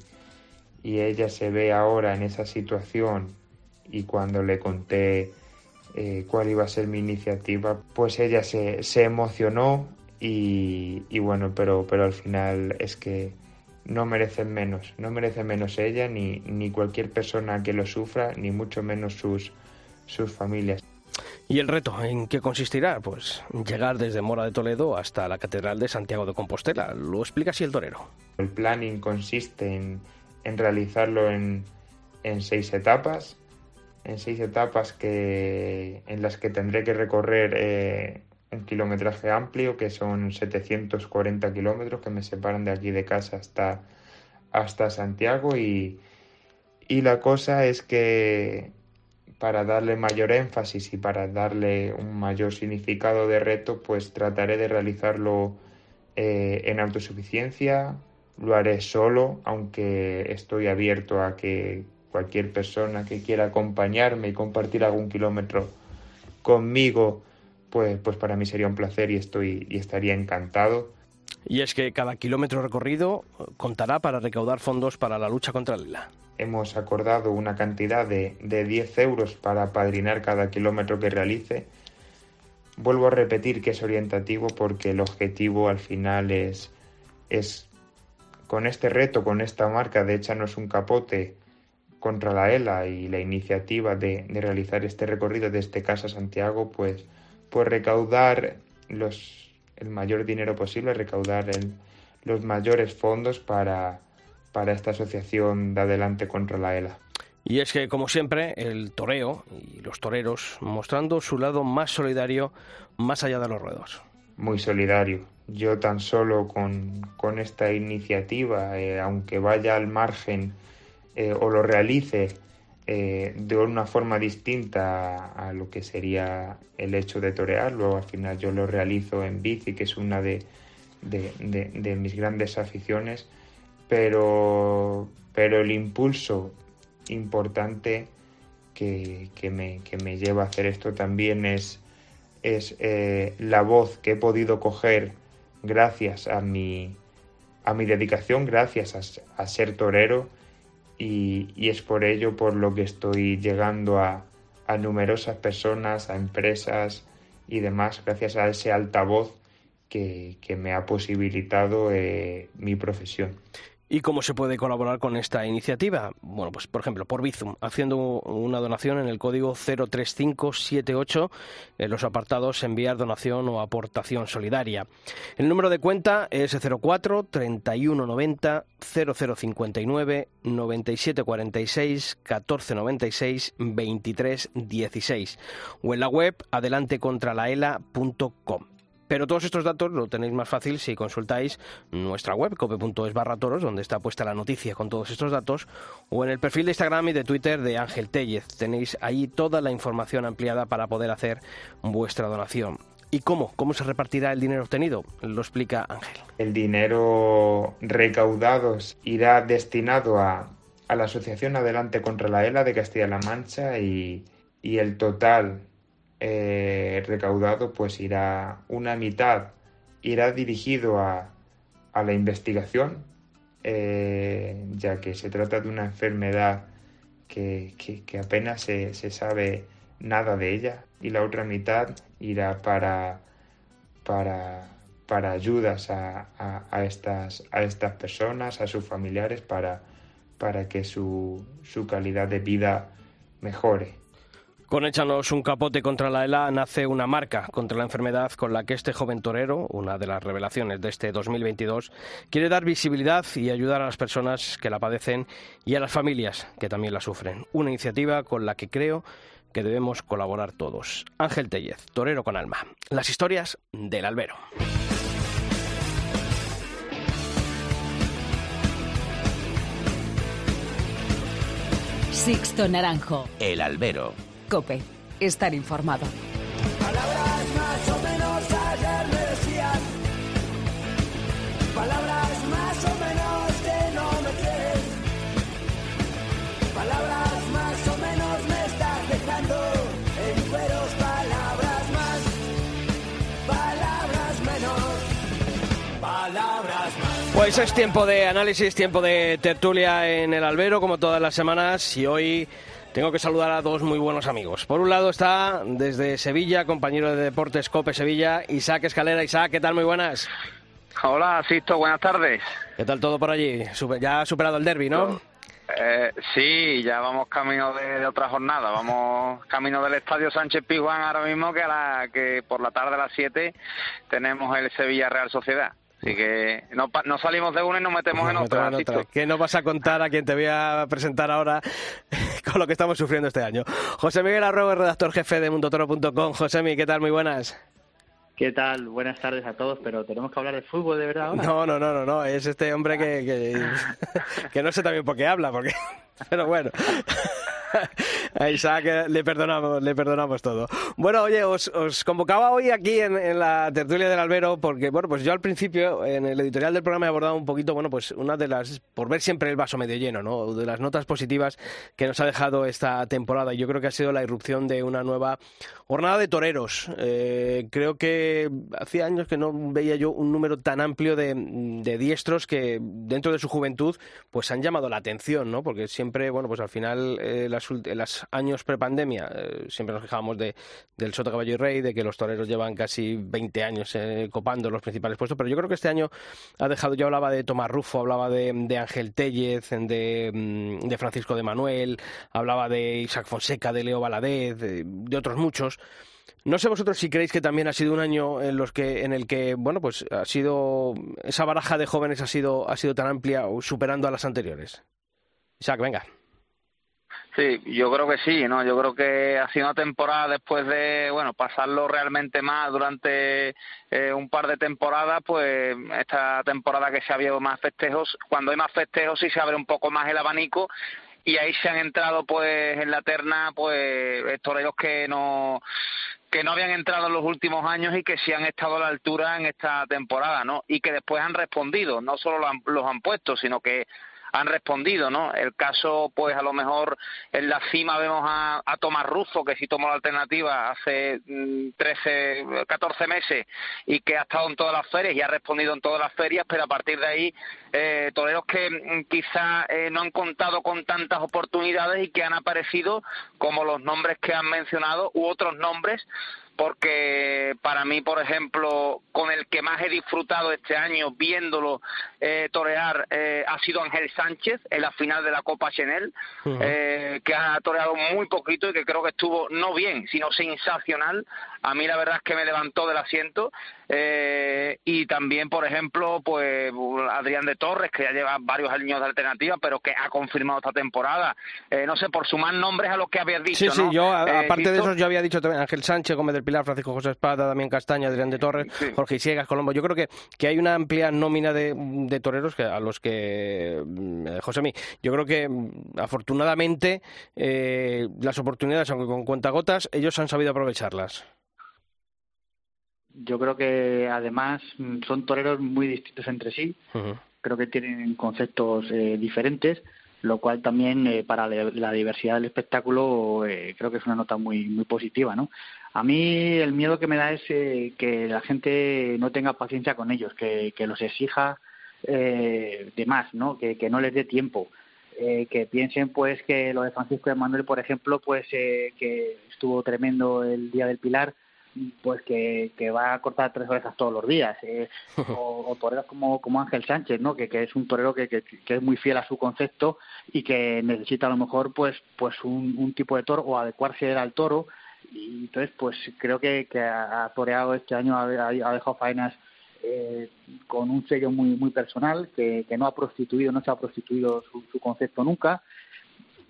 y ella se ve ahora en esa situación y cuando le conté eh, cuál iba a ser mi iniciativa, pues ella se, se emocionó y, y, bueno, pero, pero al final es que no merecen menos, no merece menos ella ni, ni cualquier persona que lo sufra, ni mucho menos sus, sus familias. ¿Y el reto en qué consistirá? Pues llegar desde Mora de Toledo hasta la Catedral de Santiago de Compostela. Lo explica así el torero. El planning consiste en, realizarlo en, en, seis etapas, en seis etapas que, en las que tendré que recorrer eh, un kilometraje amplio, que son 740 kilómetros que me separan de aquí de casa hasta, hasta Santiago y, y la cosa es que para darle mayor énfasis y para darle un mayor significado de reto, pues trataré de realizarlo eh, en autosuficiencia, lo haré solo, aunque estoy abierto a que cualquier persona que quiera acompañarme y compartir algún kilómetro conmigo, pues, pues para mí sería un placer y estoy y estaría encantado. Y es que cada kilómetro recorrido contará para recaudar fondos para la lucha contra el hemos acordado una cantidad de, de 10 euros para padrinar cada kilómetro que realice. Vuelvo a repetir que es orientativo porque el objetivo al final es, es con este reto, con esta marca de Échanos un capote contra la ELA y la iniciativa de, de realizar este recorrido desde Casa Santiago, pues, pues recaudar los, el mayor dinero posible, recaudar los mayores fondos para, para esta asociación de adelante contra la ELA. Y es que, como siempre, el toreo y los toreros mostrando su lado más solidario más allá de los ruedos. Muy solidario. Yo tan solo con, con esta iniciativa, eh, aunque vaya al margen eh, o lo realice eh, de una forma distinta a, lo que sería el hecho de torearlo, al final yo lo realizo en bici, que es una de, de, de mis grandes aficiones, pero, pero el impulso importante que, que, me, que, me, lleva a hacer esto también es, es eh, la voz que he podido coger gracias a mi, a mi dedicación, gracias a, ser torero y, y, es por ello por lo que estoy llegando a, a numerosas personas, a empresas y demás, gracias a ese altavoz que, que me ha posibilitado eh, mi profesión. ¿Y cómo se puede colaborar con esta iniciativa? Bueno, pues por ejemplo, por Bizum, haciendo una donación en el código 03578 en los apartados enviar donación o aportación solidaria. El número de cuenta es 04 3190 0059 9746 1496 2316 o en la web adelantecontralaela.com. Pero todos estos datos lo tenéis más fácil si consultáis nuestra web, cope.es barra toros, donde está puesta la noticia con todos estos datos, o en el perfil de Instagram y de Twitter de Ángel Tellez. Tenéis ahí toda la información ampliada para poder hacer vuestra donación. ¿Y cómo? ¿Cómo se repartirá el dinero obtenido? Lo explica Ángel. El dinero recaudado irá destinado a, a la Asociación Adelante contra la ELA de Castilla-La Mancha y, y el total eh, recaudado pues irá una mitad irá dirigido a, a la investigación eh, ya que se trata de una enfermedad que, que, apenas se, se, sabe nada de ella y la otra mitad irá para para, para ayudas a, a, a, estas, a estas personas, a sus familiares, para, para que su, su calidad de vida mejore. Con Échanos un capote contra la ELA nace una marca contra la enfermedad con la que este joven torero, una de las revelaciones de este 2022, quiere dar visibilidad y ayudar a las personas que la padecen y a las familias que también la sufren. Una iniciativa con la que creo que debemos colaborar todos. Ángel Tellez, torero con alma. Las historias del albero. Sixto Naranjo. El albero. Cope. Estar informado. Palabras más o menos ayer me decían. Palabras más o menos que no me quieres. Palabras más o menos me estás dejando en cueros. Palabras más, palabras menos. Palabras más. Pues es tiempo de análisis, tiempo de tertulia en el albero, como todas las semanas, y hoy tengo que saludar a dos muy buenos amigos. Por un lado está desde Sevilla, compañero de Deportes Cope Sevilla, Isaac Escalera. Isaac, ¿qué tal? Muy buenas. Hola, Sisto, buenas tardes. ¿Qué tal todo por allí? Ya ha superado el derby, ¿no? Eh, sí, ya vamos camino de, de otra jornada. Vamos camino del Estadio Sánchez Pizjuán ahora mismo, que, a la, que por la tarde a las 7 tenemos el Sevilla Real Sociedad. Así que no, pa- no salimos de una y nos metemos en Nos otra. metemos en otra. ¿Qué nos vas a contar a quien te voy a presentar ahora con lo que estamos sufriendo este año? José Miguel Arroyo, redactor jefe de mundotoro.com. José Miguel, ¿qué tal? Muy buenas. ¿Qué tal? Buenas tardes a todos, pero tenemos que hablar de fútbol de verdad ahora. No, no, no, no, no, es este hombre que, que, que no sé también por qué habla, porque, pero bueno. A Isaac le perdonamos, le perdonamos todo. Bueno, oye, os, os convocaba hoy aquí en, en la tertulia del albero porque, bueno, pues yo al principio en el editorial del programa he abordado un poquito, bueno, pues una de las, por ver siempre el vaso medio lleno, ¿no? De las notas positivas que nos ha dejado esta temporada. Yo creo que ha sido la irrupción de una nueva jornada de toreros. Eh, creo que hacía años que no veía yo un número tan amplio de, de diestros que dentro de su juventud pues han llamado la atención, ¿no? Porque siempre, bueno, pues al final eh, las, años prepandemia eh, siempre nos quejábamos de, del Soto Caballo y Rey, de que los toreros llevan casi 20 años eh, copando los principales puestos, pero yo creo que este año ha dejado, yo hablaba de Tomás Rufo, hablaba de, de Ángel Tellez, de, mm, de Francisco de Manuel, hablaba de Isaac Fonseca, de Leo Valadez, de, de otros muchos. No sé vosotros si creéis que también ha sido un año en los que en el que bueno pues ha sido esa baraja de jóvenes ha sido tan amplia superando a las anteriores. Isaac, venga. Sí, yo creo que sí, ¿no? Yo creo que ha sido una temporada después de, bueno, pasarlo realmente más durante eh, un par de temporadas, pues esta temporada que se ha habido más festejos, cuando hay más festejos sí se abre un poco más el abanico y ahí se han entrado pues en la terna pues toreros que no que no habían entrado en los últimos años y que sí han estado a la altura en esta temporada, ¿no? Y que después han respondido, no solo lo han- los han puesto, sino que han respondido, ¿no? El caso, pues a lo mejor en la cima vemos a, a Tomás Russo, que sí tomó la alternativa hace mm, 13, 14 meses y que ha estado en todas las ferias y ha respondido en todas las ferias, pero a partir de ahí, eh, toreros que mm, quizá eh, no han contado con tantas oportunidades y que han aparecido como los nombres que han mencionado u otros nombres porque para mí, por ejemplo, con el que más he disfrutado este año viéndolo eh, torear eh, ha sido Ángel Sánchez en la final de la Copa Chanel, eh, que ha toreado muy poquito y que creo que estuvo no bien, sino sensacional. A mí la verdad es que me levantó del asiento. Eh, y también, por ejemplo, pues Adrián de Torres, que ya lleva varios años de alternativa, pero que ha confirmado esta temporada. Eh, no sé, por sumar nombres a los que habías dicho. Sí, sí, ¿no? yo a- Eh, aparte de esos yo había dicho también Ángel Sánchez, Gómez del Pilar, Francisco José Espada, Damián Castaña, Adrián de Torres, Sí. Jorge Isiegas, Colombo. Yo creo que, que hay una amplia nómina de, de toreros que a los que mm, José mí, yo creo que mm, afortunadamente eh, las oportunidades, aunque con cuentagotas, ellos han sabido aprovecharlas. Yo creo que además mm, son toreros muy distintos entre sí. Creo que tienen conceptos eh, diferentes, lo cual también eh, para la la diversidad del espectáculo eh, creo que es una nota muy muy positiva, ¿no? A mí el miedo que me da es eh, que la gente no tenga paciencia con ellos, que, que los exija eh, de más, ¿no? Que, que no les dé tiempo. Eh, que piensen pues que lo de Francisco de Manuel, por ejemplo, pues eh, que estuvo tremendo el día del Pilar, pues que, que va a cortar tres orejas todos los días eh, o, toreros como, como Ángel Sánchez no que, que es un torero que, que, es muy fiel a su concepto y que necesita a lo mejor pues pues un, un tipo de toro o adecuarse al toro. Y entonces pues creo que, que ha toreado este año ha, ha dejado faenas eh, con un sello muy muy personal que, que no ha prostituido no se ha prostituido su, su concepto nunca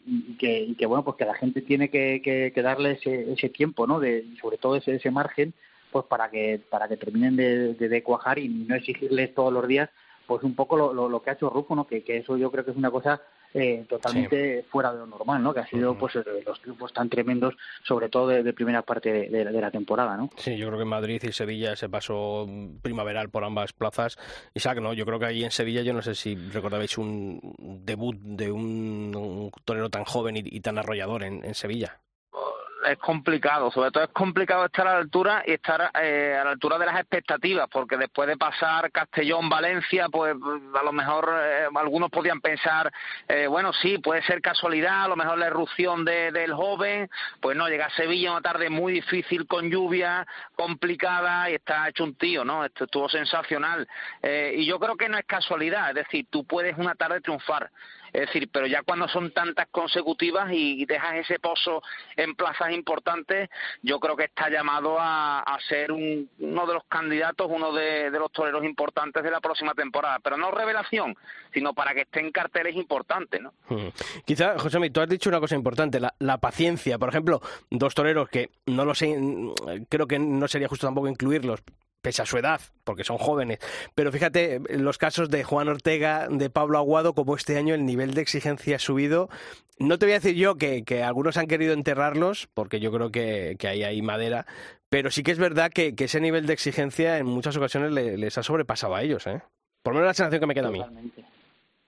y que, y que bueno pues que la gente tiene que, que, darle ese, ese tiempo no de sobre todo ese, ese margen pues para que para que terminen de, de, cuajar y no exigirles todos los días pues un poco lo, que ha hecho Rufo no que, que eso yo creo que es una cosa eh, totalmente fuera de lo normal, ¿no? Que ha sido pues los triunfos tan tremendos, sobre todo de, primera parte de, la temporada, ¿no? Sí, yo creo que en Madrid y Sevilla se pasó primaveral por ambas plazas. Isaac, ¿no? Yo creo que ahí en Sevilla, yo no sé si recordabais un debut de un, torero tan joven y, tan arrollador en Sevilla es complicado, sobre todo es complicado estar a la altura y estar eh, a la altura de las expectativas, porque después de pasar Castellón, Valencia, pues a lo mejor eh, algunos podían pensar, eh, bueno, sí, puede ser casualidad, a lo mejor la erupción de, del joven, pues no, llega a Sevilla una tarde muy difícil con lluvia, complicada y está hecho un tío, ¿no? Esto estuvo sensacional. y yo creo que no es casualidad, es decir, tú puedes una tarde triunfar. Es decir, pero ya cuando son tantas consecutivas y dejas ese pozo en plazas importantes, yo creo que está llamado a, ser uno de los candidatos, uno de, los toreros importantes de la próxima temporada. Pero no revelación, sino para que estén carteles importantes, ¿no? Hmm. Quizá, José, tú has dicho una cosa importante, la, la paciencia. Por ejemplo, dos toreros que no lo sé, creo que no sería justo tampoco incluirlos, pese a su edad, porque son jóvenes. Pero fíjate, los casos de Juan Ortega, de Pablo Aguado, como este año el nivel de exigencia ha subido. No te voy a decir yo que, algunos han querido enterrarlos, porque yo creo que, ahí hay madera, pero sí que es verdad que, ese nivel de exigencia en muchas ocasiones les ha sobrepasado a ellos, ¿eh? Por lo menos la sensación que me queda a mí.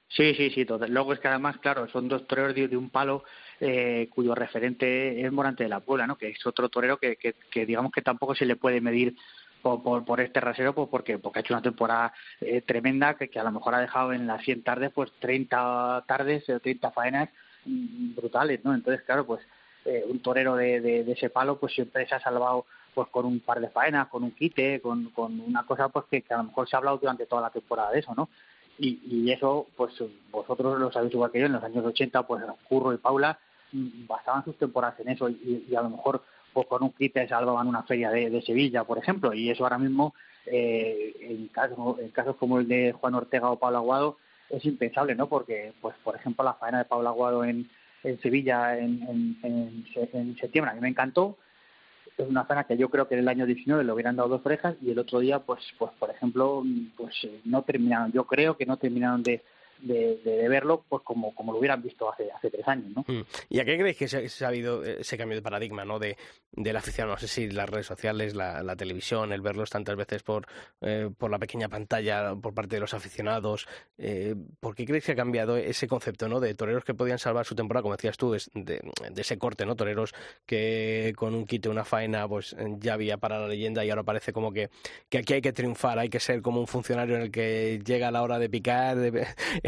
Sí, sí, sí. Luego es que además, claro, son dos toreros de, un palo eh, cuyo referente es Morante de la Puebla, ¿no? Que es otro torero que, que, digamos que tampoco se le puede medir por, por, este rasero pues porque porque ha hecho una temporada eh, tremenda que, que, a lo mejor ha dejado en las 100 tardes pues 30 tardes o 30 faenas mm, brutales no entonces claro pues eh, un torero de, de, ese palo pues siempre se ha salvado pues con un par de faenas con un quite con, con una cosa pues que, a lo mejor se ha hablado durante toda la temporada de eso no y, y eso pues vosotros lo sabéis igual que yo en los años 80 pues Curro y Paula mm, basaban sus temporadas en eso y, y a lo mejor pues con un kit salvaban una feria de, Sevilla, por ejemplo, y eso ahora mismo, eh, en, casos, en casos como el de Juan Ortega o Pablo Aguado, es impensable, ¿no? Porque, pues por ejemplo, la faena de Pablo Aguado en, Sevilla en, en, en, septiembre a mí me encantó, es una faena que yo creo que en el año 19 le hubieran dado dos orejas y el otro día, pues, pues por ejemplo, pues eh, no terminaron, yo creo que no terminaron de de, de, verlo pues como, como lo hubieran visto hace, hace tres años. ¿no? Mm. ¿Y a qué creéis que se, ha habido ese cambio de paradigma ¿no? de, de la afición? No sé si las redes sociales, la, la televisión, el verlos tantas veces por, eh, por la pequeña pantalla por parte de los aficionados. Eh, ¿Por qué creéis que ha cambiado ese concepto ¿no? de toreros que podían salvar su temporada, como decías tú, de, de, ese corte, ¿no? toreros que con un quite, una faena, pues ya había para la leyenda y ahora parece como que, que aquí hay que triunfar, hay que ser como un funcionario en el que llega la hora de picar, de,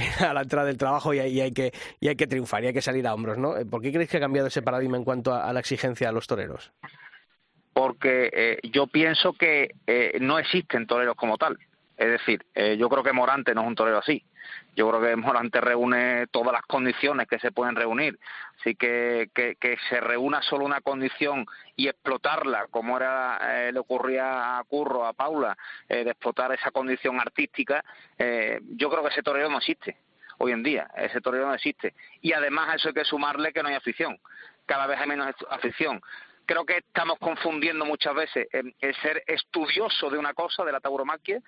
a la entrada del trabajo y, hay que, y hay que triunfar y hay que salir a hombros, ¿no? ¿Por qué creéis que ha cambiado ese paradigma en cuanto a, la exigencia a los toreros? Porque eh, yo pienso que eh, no existen toreros como tal. Es decir, eh, yo creo que Morante no es un torero así. Yo creo que Morante reúne todas las condiciones que se pueden reunir. Así que que, se reúna solo una condición y explotarla, como era eh, le ocurría a Curro, a Paula, eh, de explotar esa condición artística, eh, yo creo que ese torero no existe hoy en día. Ese torero no existe. Y además a eso hay que sumarle que no hay afición. Cada vez hay menos afición creo que estamos confundiendo muchas veces el ser estudioso de una cosa, de la tauromaquia,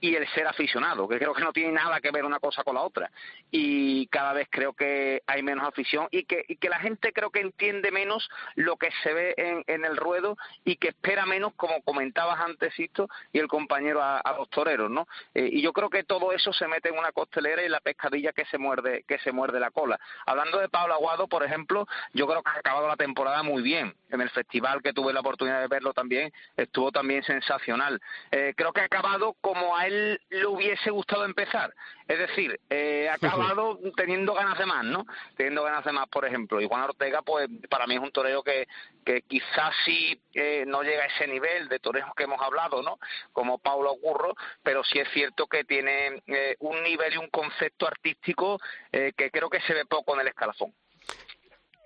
y el ser aficionado, que creo que no tiene nada que ver una cosa con la otra. Y cada vez creo que hay menos afición y que, y que la gente creo que entiende menos lo que se ve en, en el ruedo y que espera menos, como comentabas antes, Sisto, y el compañero a, los toreros, ¿no? Eh, y yo creo que todo eso se mete en una costelera y la pescadilla que se muerde, que se muerde la cola. Hablando de Pablo Aguado, por ejemplo, yo creo que ha acabado la temporada muy bien. En el festival que tuve la oportunidad de verlo también, estuvo también sensacional. Eh, creo que ha acabado como a él le hubiese gustado empezar. Es decir, eh, ha acabado teniendo ganas de más, ¿no? Teniendo ganas de más, por ejemplo. Y Juan Ortega, pues para mí es un torero que, que quizás sí eh, no llega a ese nivel de toreros que hemos hablado, ¿no? Como Paulo Curro, pero sí es cierto que tiene eh, un nivel y un concepto artístico eh, que creo que se ve poco en el escalafón.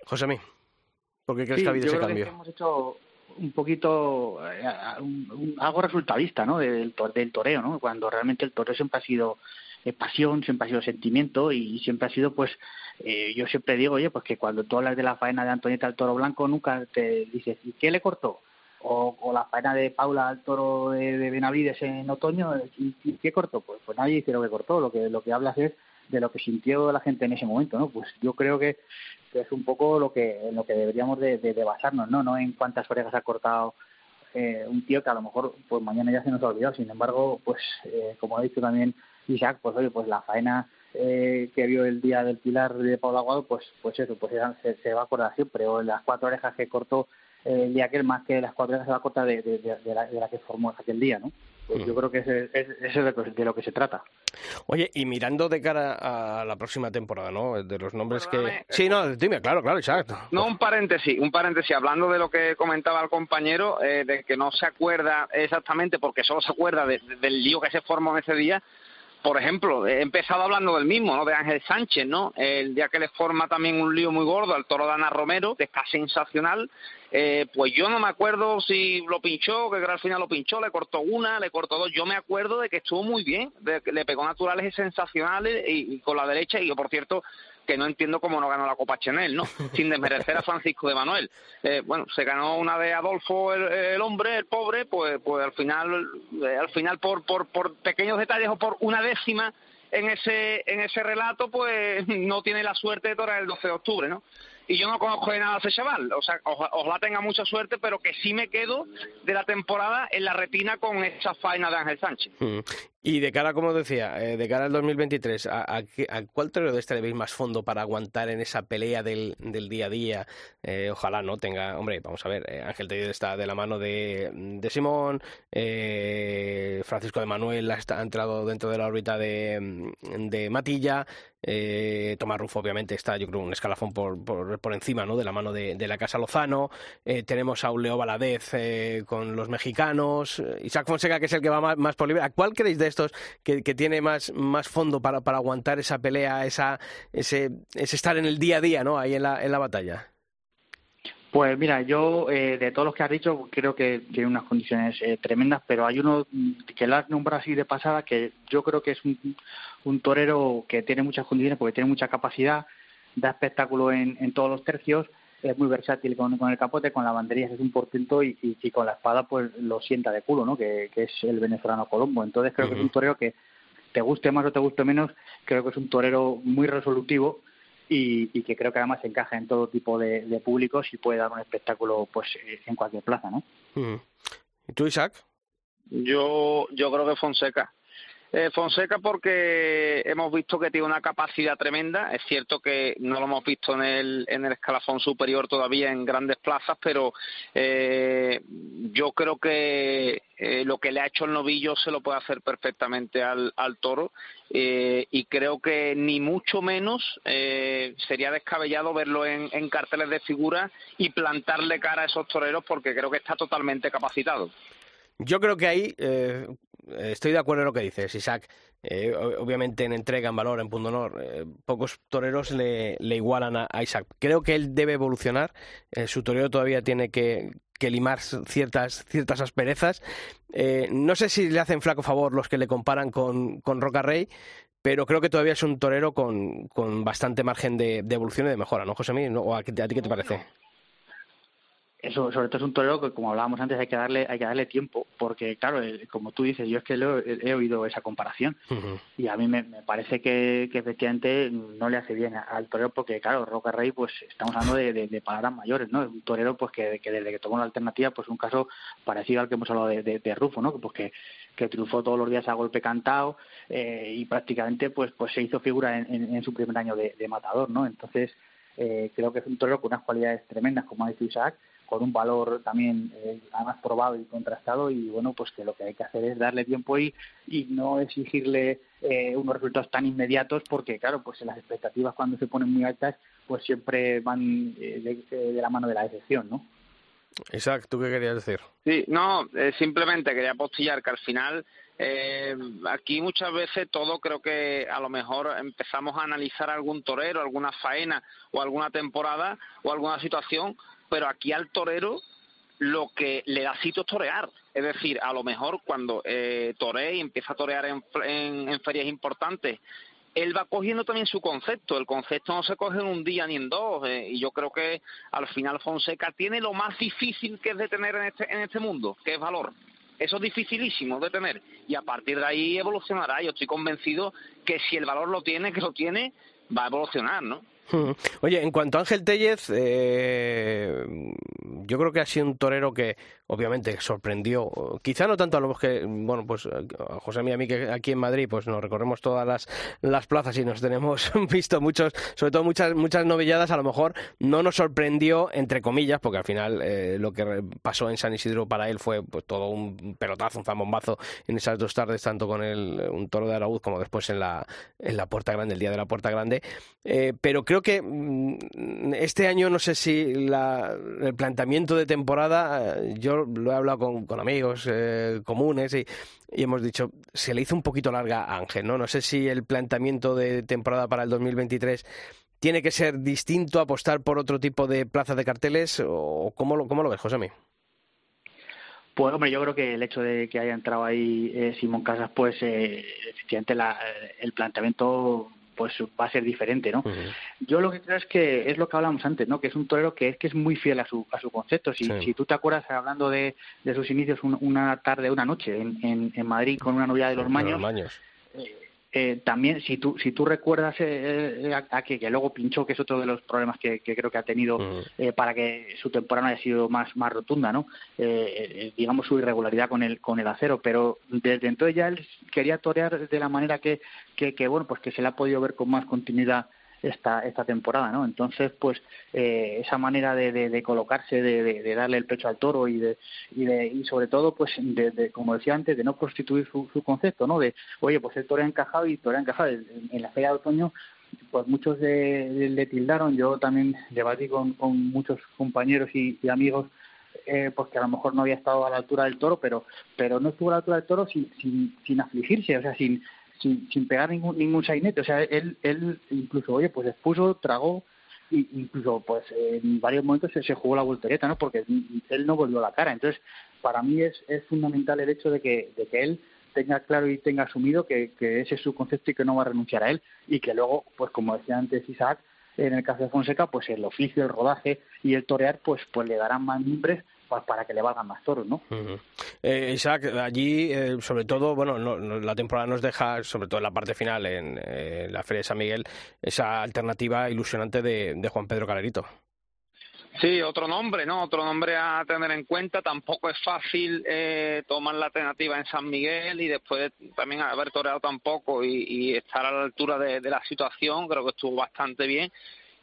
José Mí, ¿por qué crees que ha habido ese cambio? hemos hecho un poquito algo resultadista, ¿no? Del, del toreo, ¿no? Cuando realmente el toreo siempre ha sido pasión, siempre ha sido sentimiento y siempre ha sido, pues, eh, yo siempre digo, oye, pues que cuando tú hablas de la faena de Antonieta al toro blanco, nunca te dices, ¿y qué le cortó? O, la faena de Paula al toro de, Benavides en otoño, ¿y, qué cortó? Pues, pues nadie dice lo que cortó, lo que, lo que hablas es de lo que sintió la gente en ese momento, ¿no? Pues yo creo que, es un poco lo que, en lo que deberíamos de, basarnos, ¿no? No en cuántas orejas ha cortado eh, un tío que a lo mejor pues mañana ya se nos ha olvidado. Sin embargo, pues eh, como ha dicho también Isaac, pues oye, pues la faena eh, que vio el día del Pilar de Pablo Aguado, pues, pues eso, pues se, va a acordar siempre. O las cuatro orejas que cortó el día aquel, más que las cuatro orejas se va a cortar de, de, la, que formó aquel día, ¿no? Pues yo creo que ese, es, de, lo que se trata. Oye, y mirando de cara a la próxima temporada, ¿no? De los nombres que... Sí, no, dime, claro, claro, exacto. No, un paréntesis, un paréntesis, hablando de lo que comentaba el compañero, eh, de que no se acuerda exactamente, porque solo se acuerda del lío que se formó en ese día, por ejemplo, he empezado hablando del mismo, ¿no? De Ángel Sánchez, ¿no? El día que le forma también un lío muy gordo al toro de Ana Romero, que está sensacional. Eh, pues yo no me acuerdo si lo pinchó, que al final lo pinchó, le cortó una, le cortó dos. Yo me acuerdo de que estuvo muy bien, de que le pegó naturales y sensacionales y, y con la derecha. Y yo, por cierto, que no entiendo cómo no ganó la Copa Chanel, ¿no? Sin desmerecer a Francisco de Manuel. Eh, bueno, se ganó una de Adolfo el, hombre, el pobre, pues, pues al final, eh, al final por, por, por pequeños detalles o por una décima en ese, en ese relato, pues no tiene la suerte de torar el 12 de octubre, ¿no? Y yo no conozco de nada a ese chaval. O sea, ojalá tenga mucha suerte, pero que sí me quedo de la temporada en la retina con esa faena de Ángel Sánchez. Mm. Y de cara, como decía, eh, de cara al 2023, ¿a, a, cuál torero de este le veis más fondo para aguantar en esa pelea del, del día a día? Eh, ojalá no tenga, hombre, vamos a ver, eh, Ángel Tellez está de la mano de, de Simón, Francisco de Manuel ha, entrado dentro de la órbita de, de Matilla, Tomás Rufo obviamente está, yo creo, un escalafón por, por, por encima, ¿no? De la mano de, la Casa Lozano, tenemos a Uleo Valadez con los mexicanos, Isaac Fonseca que es el que va más, por libre. ¿A cuál creéis de estos que, tiene más, más fondo para, para aguantar esa pelea, esa, ese, ese estar en el día a día, ¿no? Ahí en la, en la batalla. Pues mira, yo eh, de todos los que has dicho creo que tiene unas condiciones eh, tremendas, pero hay uno que lo has nombrado así de pasada que yo creo que es un, un torero que tiene muchas condiciones porque tiene mucha capacidad, da espectáculo en, en todos los tercios es muy versátil con, el capote, con la bandería es un portento y, y, con la espada pues lo sienta de culo, ¿no? Que, es el venezolano Colombo. Entonces creo que es un torero que te guste más o te guste menos, creo que es un torero muy resolutivo y, que creo que además encaja en todo tipo de, públicos y puede dar un espectáculo pues en cualquier plaza, ¿no? ¿Y tú, Isaac? Yo, yo creo que Fonseca. Eh, Fonseca porque hemos visto que tiene una capacidad tremenda. Es cierto que no lo hemos visto en el, en el escalafón superior todavía en grandes plazas, pero eh, yo creo que eh, lo que le ha hecho el novillo se lo puede hacer perfectamente al, al toro y creo que ni mucho menos sería descabellado verlo en, en carteles de figura y plantarle cara a esos toreros porque creo que está totalmente capacitado. Yo creo que ahí eh, estoy de acuerdo en lo que dices, Isaac. Eh, obviamente en entrega, en valor, en punto honor, eh, pocos toreros le, igualan a, Isaac. Creo que él debe evolucionar. su torero todavía tiene que, limar ciertas, ciertas asperezas. no sé si le hacen flaco favor los que le comparan con, con Roca Rey, pero creo que todavía es un torero con, con bastante margen de, evolución y de mejora, ¿no, José Mí? ¿O a, a ti qué te parece? Eso sobre todo es un torero que como hablábamos antes hay que darle hay que darle tiempo porque claro como tú dices yo es que he, oído esa comparación. Y a mí me, parece que, que, efectivamente no le hace bien al torero porque claro Roca Rey pues estamos hablando de, de, palabras mayores no un torero pues que, desde que tomó la alternativa pues un caso parecido al que hemos hablado de, Rufo no pues que, que triunfó todos los días a golpe cantado eh, y prácticamente pues pues se hizo figura en, en, su primer año de, matador no entonces eh, creo que es un torero con unas cualidades tremendas, como ha dicho Isaac, con un valor también eh, además probado y contrastado y bueno pues que lo que hay que hacer es darle tiempo y, y no exigirle eh, unos resultados tan inmediatos porque claro pues las expectativas cuando se ponen muy altas pues siempre van de, de, la mano de la decepción no Isaac tú qué querías decir sí no simplemente quería apostillar que al final eh, aquí muchas veces todo creo que a lo mejor empezamos a analizar algún torero, alguna faena o alguna temporada o alguna situación, pero aquí al torero lo que le da sitio es torear. Es decir, a lo mejor cuando eh, toree y empieza a torear en, en, ferias importantes, él va cogiendo también su concepto. El concepto no se coge en un día ni en dos. Eh, y yo creo que al final Fonseca tiene lo más difícil que es de tener en este, en este mundo, que es valor. Eso es dificilísimo de tener y a partir de ahí evolucionará. Yo estoy convencido que si el valor lo tiene, que lo tiene, va a evolucionar, ¿no? Oye, en cuanto a Ángel Tellez, eh, yo creo que ha sido un torero que obviamente sorprendió, quizá no tanto a los que, bueno, pues a José y a mí que aquí en Madrid pues nos recorremos todas las, las plazas y nos tenemos visto muchos, sobre todo muchas, muchas novilladas, a lo mejor no nos sorprendió, entre comillas, porque al final eh, lo que pasó en San Isidro para él fue pues todo un pelotazo, un zambombazo en esas dos tardes, tanto con el, un toro de Araúz como después en la, en la Puerta Grande, el día de la Puerta Grande, eh, pero creo que mm, este año no sé si la, el planteamiento de temporada, eh, yo lo he hablado con, amigos eh, comunes y, hemos dicho, se le hizo un poquito larga a Ángel, ¿no? No sé si el planteamiento de temporada para el 2023 tiene que ser distinto, apostar por otro tipo de plaza de carteles o cómo lo, cómo lo ves, José? Pues hombre, yo creo que el hecho de que haya entrado ahí eh, Simón Casas, pues eh, efectivamente la, el planteamiento pues va a ser diferente, ¿no? Yo lo que creo es que es lo que hablamos antes, ¿no? Que es un torero que es que es muy fiel a su a su concepto. Si, si tú te acuerdas hablando de, de sus inicios una tarde, una noche en, en, en Madrid con una novia de los Maños, eh, eh, también si tú si tú recuerdas eh, eh, a, que, que, luego pinchó que es otro de los problemas que, creo que ha tenido para que su temporada haya sido más más rotunda no digamos su irregularidad con el con el acero. Pero desde entonces ya él quería torear de la manera que, que, que bueno pues que se le ha podido ver con más continuidad esta, esta temporada, ¿no? Entonces, pues eh, esa manera de, de, colocarse, de, de, darle el pecho al toro y de, y, de, y sobre todo, pues, de, como decía antes, de no prostituir su, su concepto, ¿no? De, oye, pues el toro ha encajado y toro ha encajado. En, la feria de otoño, pues muchos le, tildaron, yo también debatí con, con muchos compañeros y, amigos eh, pues que a lo mejor no había estado a la altura del toro, pero pero no estuvo a la altura del toro sin, sin, sin afligirse, o sea, sin, sin, pegar ningún, ningún sainete. O sea, él, él incluso, oye, pues expuso, tragó, y incluso pues en varios momentos se, jugó la voltereta, ¿no? Porque él no volvió la cara. Entonces, para mí es, fundamental el hecho de que, de que él tenga claro y tenga asumido que, que ese es su concepto y que no va a renunciar a él y que luego, pues como decía antes Isaac, en el caso de Fonseca, pues el oficio, el rodaje y el torear, pues, pues le darán más mimbres para que le valgan más toros, ¿no? eh, Isaac, allí, eh, sobre todo, bueno, la temporada nos deja, sobre todo en la parte final, en eh, la Feria de San Miguel, esa alternativa ilusionante de, Juan Pedro Calerito. Sí, otro nombre, ¿no? Otro nombre a tener en cuenta. Tampoco es fácil eh, tomar la alternativa en San Miguel y después también haber toreado tampoco y, y estar a la altura de, de la situación. Creo que estuvo bastante bien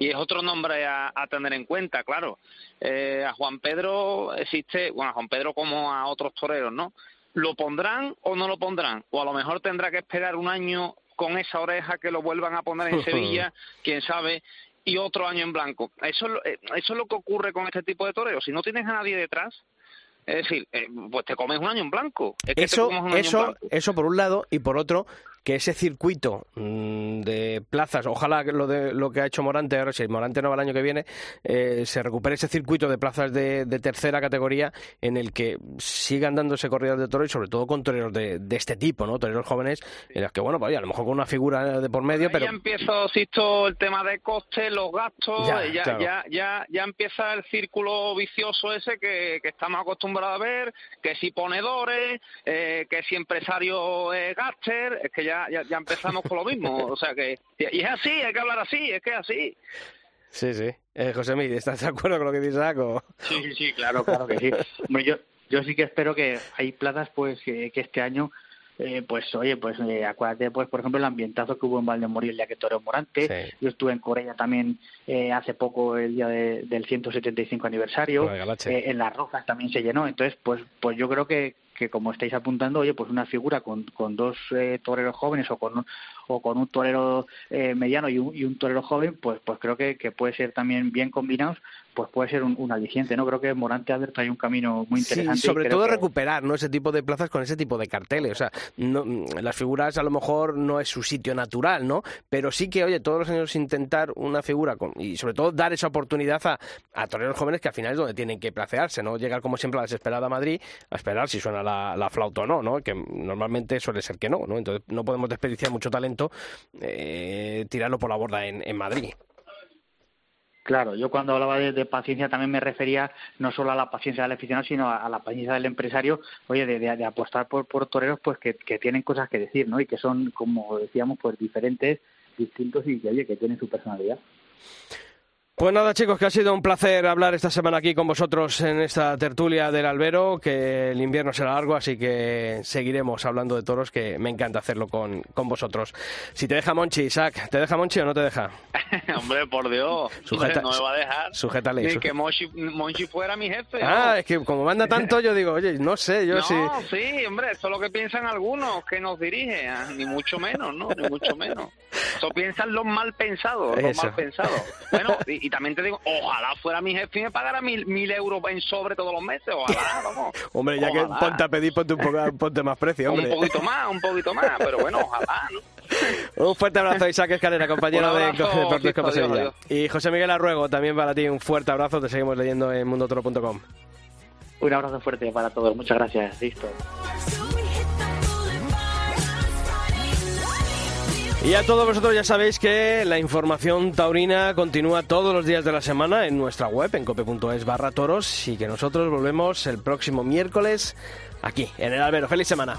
y es otro nombre a, tener en cuenta, claro. Eh, a Juan Pedro existe, bueno, a Juan Pedro como a otros toreros, ¿no? ¿Lo pondrán o no lo pondrán? O a lo mejor tendrá que esperar un año con esa oreja que lo vuelvan a poner en Sevilla, quién sabe, y otro año en blanco. Eso, eh, eso es lo que ocurre con este tipo de toreros. Si no tienes a nadie detrás, es decir, eh, pues te comes un año en blanco. eso, eso, eso por un lado, y por otro, que ese circuito mm, de plazas, ojalá lo de lo que ha hecho Morante, ahora si Morante no va el año que viene, eh, se recupere ese circuito de plazas de, tercera categoría en el que sigan dándose corridas de toros y sobre todo con toreros de, este tipo, ¿no? Toreros jóvenes en los que, bueno, pues a lo mejor con una figura de por medio, pero... Ya empiezo, Sisto, el tema de costes, los gastos, ya, ya, ya, ya, empieza el círculo vicioso ese que, que estamos acostumbrados a ver, que si ponedores, eh, que si empresario es gaster, es que ya ya, ya, empezamos con lo mismo. O sea que. Y es así, hay que hablar así, es que es así. Sí, sí. Eh, José Miguel, ¿estás de acuerdo con lo que dice Saco? Sí, sí, claro, claro que sí. yo, yo sí que espero que hay plazas pues que, este año eh, pues oye, pues eh, acuérdate, pues por ejemplo, el ambientazo que hubo en Valdemorillo el día que Toreo Morante. Yo estuve en Corea también eh, hace poco, el día del 175 aniversario. en Las Rojas también se llenó. Entonces, pues, pues yo creo que, que como estáis apuntando, oye, pues una figura con, con dos toreros jóvenes o con, o con un torero mediano y un, y un torero joven, pues, pues creo que, que puede ser también bien combinados pues puede ser un, un, aliciente, ¿no? Creo que Morante Albert hay un camino muy interesante. Sí, sobre todo recuperar, ¿no? Ese tipo de plazas con ese tipo de carteles. O sea, no, las figuras a lo mejor no es su sitio natural, ¿no? Pero sí que, oye, todos los años intentar una figura con, y sobre todo dar esa oportunidad a, a toreros jóvenes que al final es donde tienen que placearse, ¿no? Llegar como siempre a la desesperada Madrid a esperar si suena la, la flauta o no, ¿no? Que normalmente suele ser que no, ¿no? Entonces no podemos desperdiciar mucho talento, eh, tirarlo por la borda en, en Madrid. Claro, yo cuando hablaba de, paciencia también me refería no solo a la paciencia del aficionado, sino a, la paciencia del empresario, oye, de, apostar por, toreros pues que, que, tienen cosas que decir, ¿no? Y que son, como decíamos, pues diferentes, distintos y que, oye, que tienen su personalidad. Pues nada, chicos, que ha sido un placer hablar esta semana aquí con vosotros en esta tertulia del albero, que el invierno será largo, así que seguiremos hablando de toros, que me encanta hacerlo con, con vosotros. Si te deja Monchi, Isaac, ¿te deja Monchi o no te deja? hombre, por Dios, Sujeta, no me va a dejar. Sujétale. Ni que Monchi, Monchi, fuera mi jefe. Ah, es que como manda tanto, yo digo, oye, no sé, yo sí. No, sí, hombre, eso es lo que piensan algunos que nos dirigen, ¿ah? ni mucho menos, ¿no? Ni mucho menos. Eso piensan los mal pensados, los mal pensados. Bueno, y, y, también te digo, ojalá fuera mi jefe y me pagara mil, mil euros en sobre todos los meses, ojalá, vamos. hombre, ya que ponte a pedir, ponte, un poco, ponte más precio, hombre. Un poquito más, un poquito más, pero bueno, ojalá, ¿no? Un fuerte abrazo, Isaac Escalera, compañero de Deportes Copa Sevilla. Y José Miguel Arruego, también para ti un fuerte abrazo, te seguimos leyendo en mundotoro.com. Un abrazo fuerte para todos, muchas gracias, listo. Y a todos vosotros ya sabéis que la información taurina continúa todos los días de la semana en nuestra web, en cope.es barra toros, y que nosotros volvemos el próximo miércoles aquí, en el Albero. ¡Feliz semana!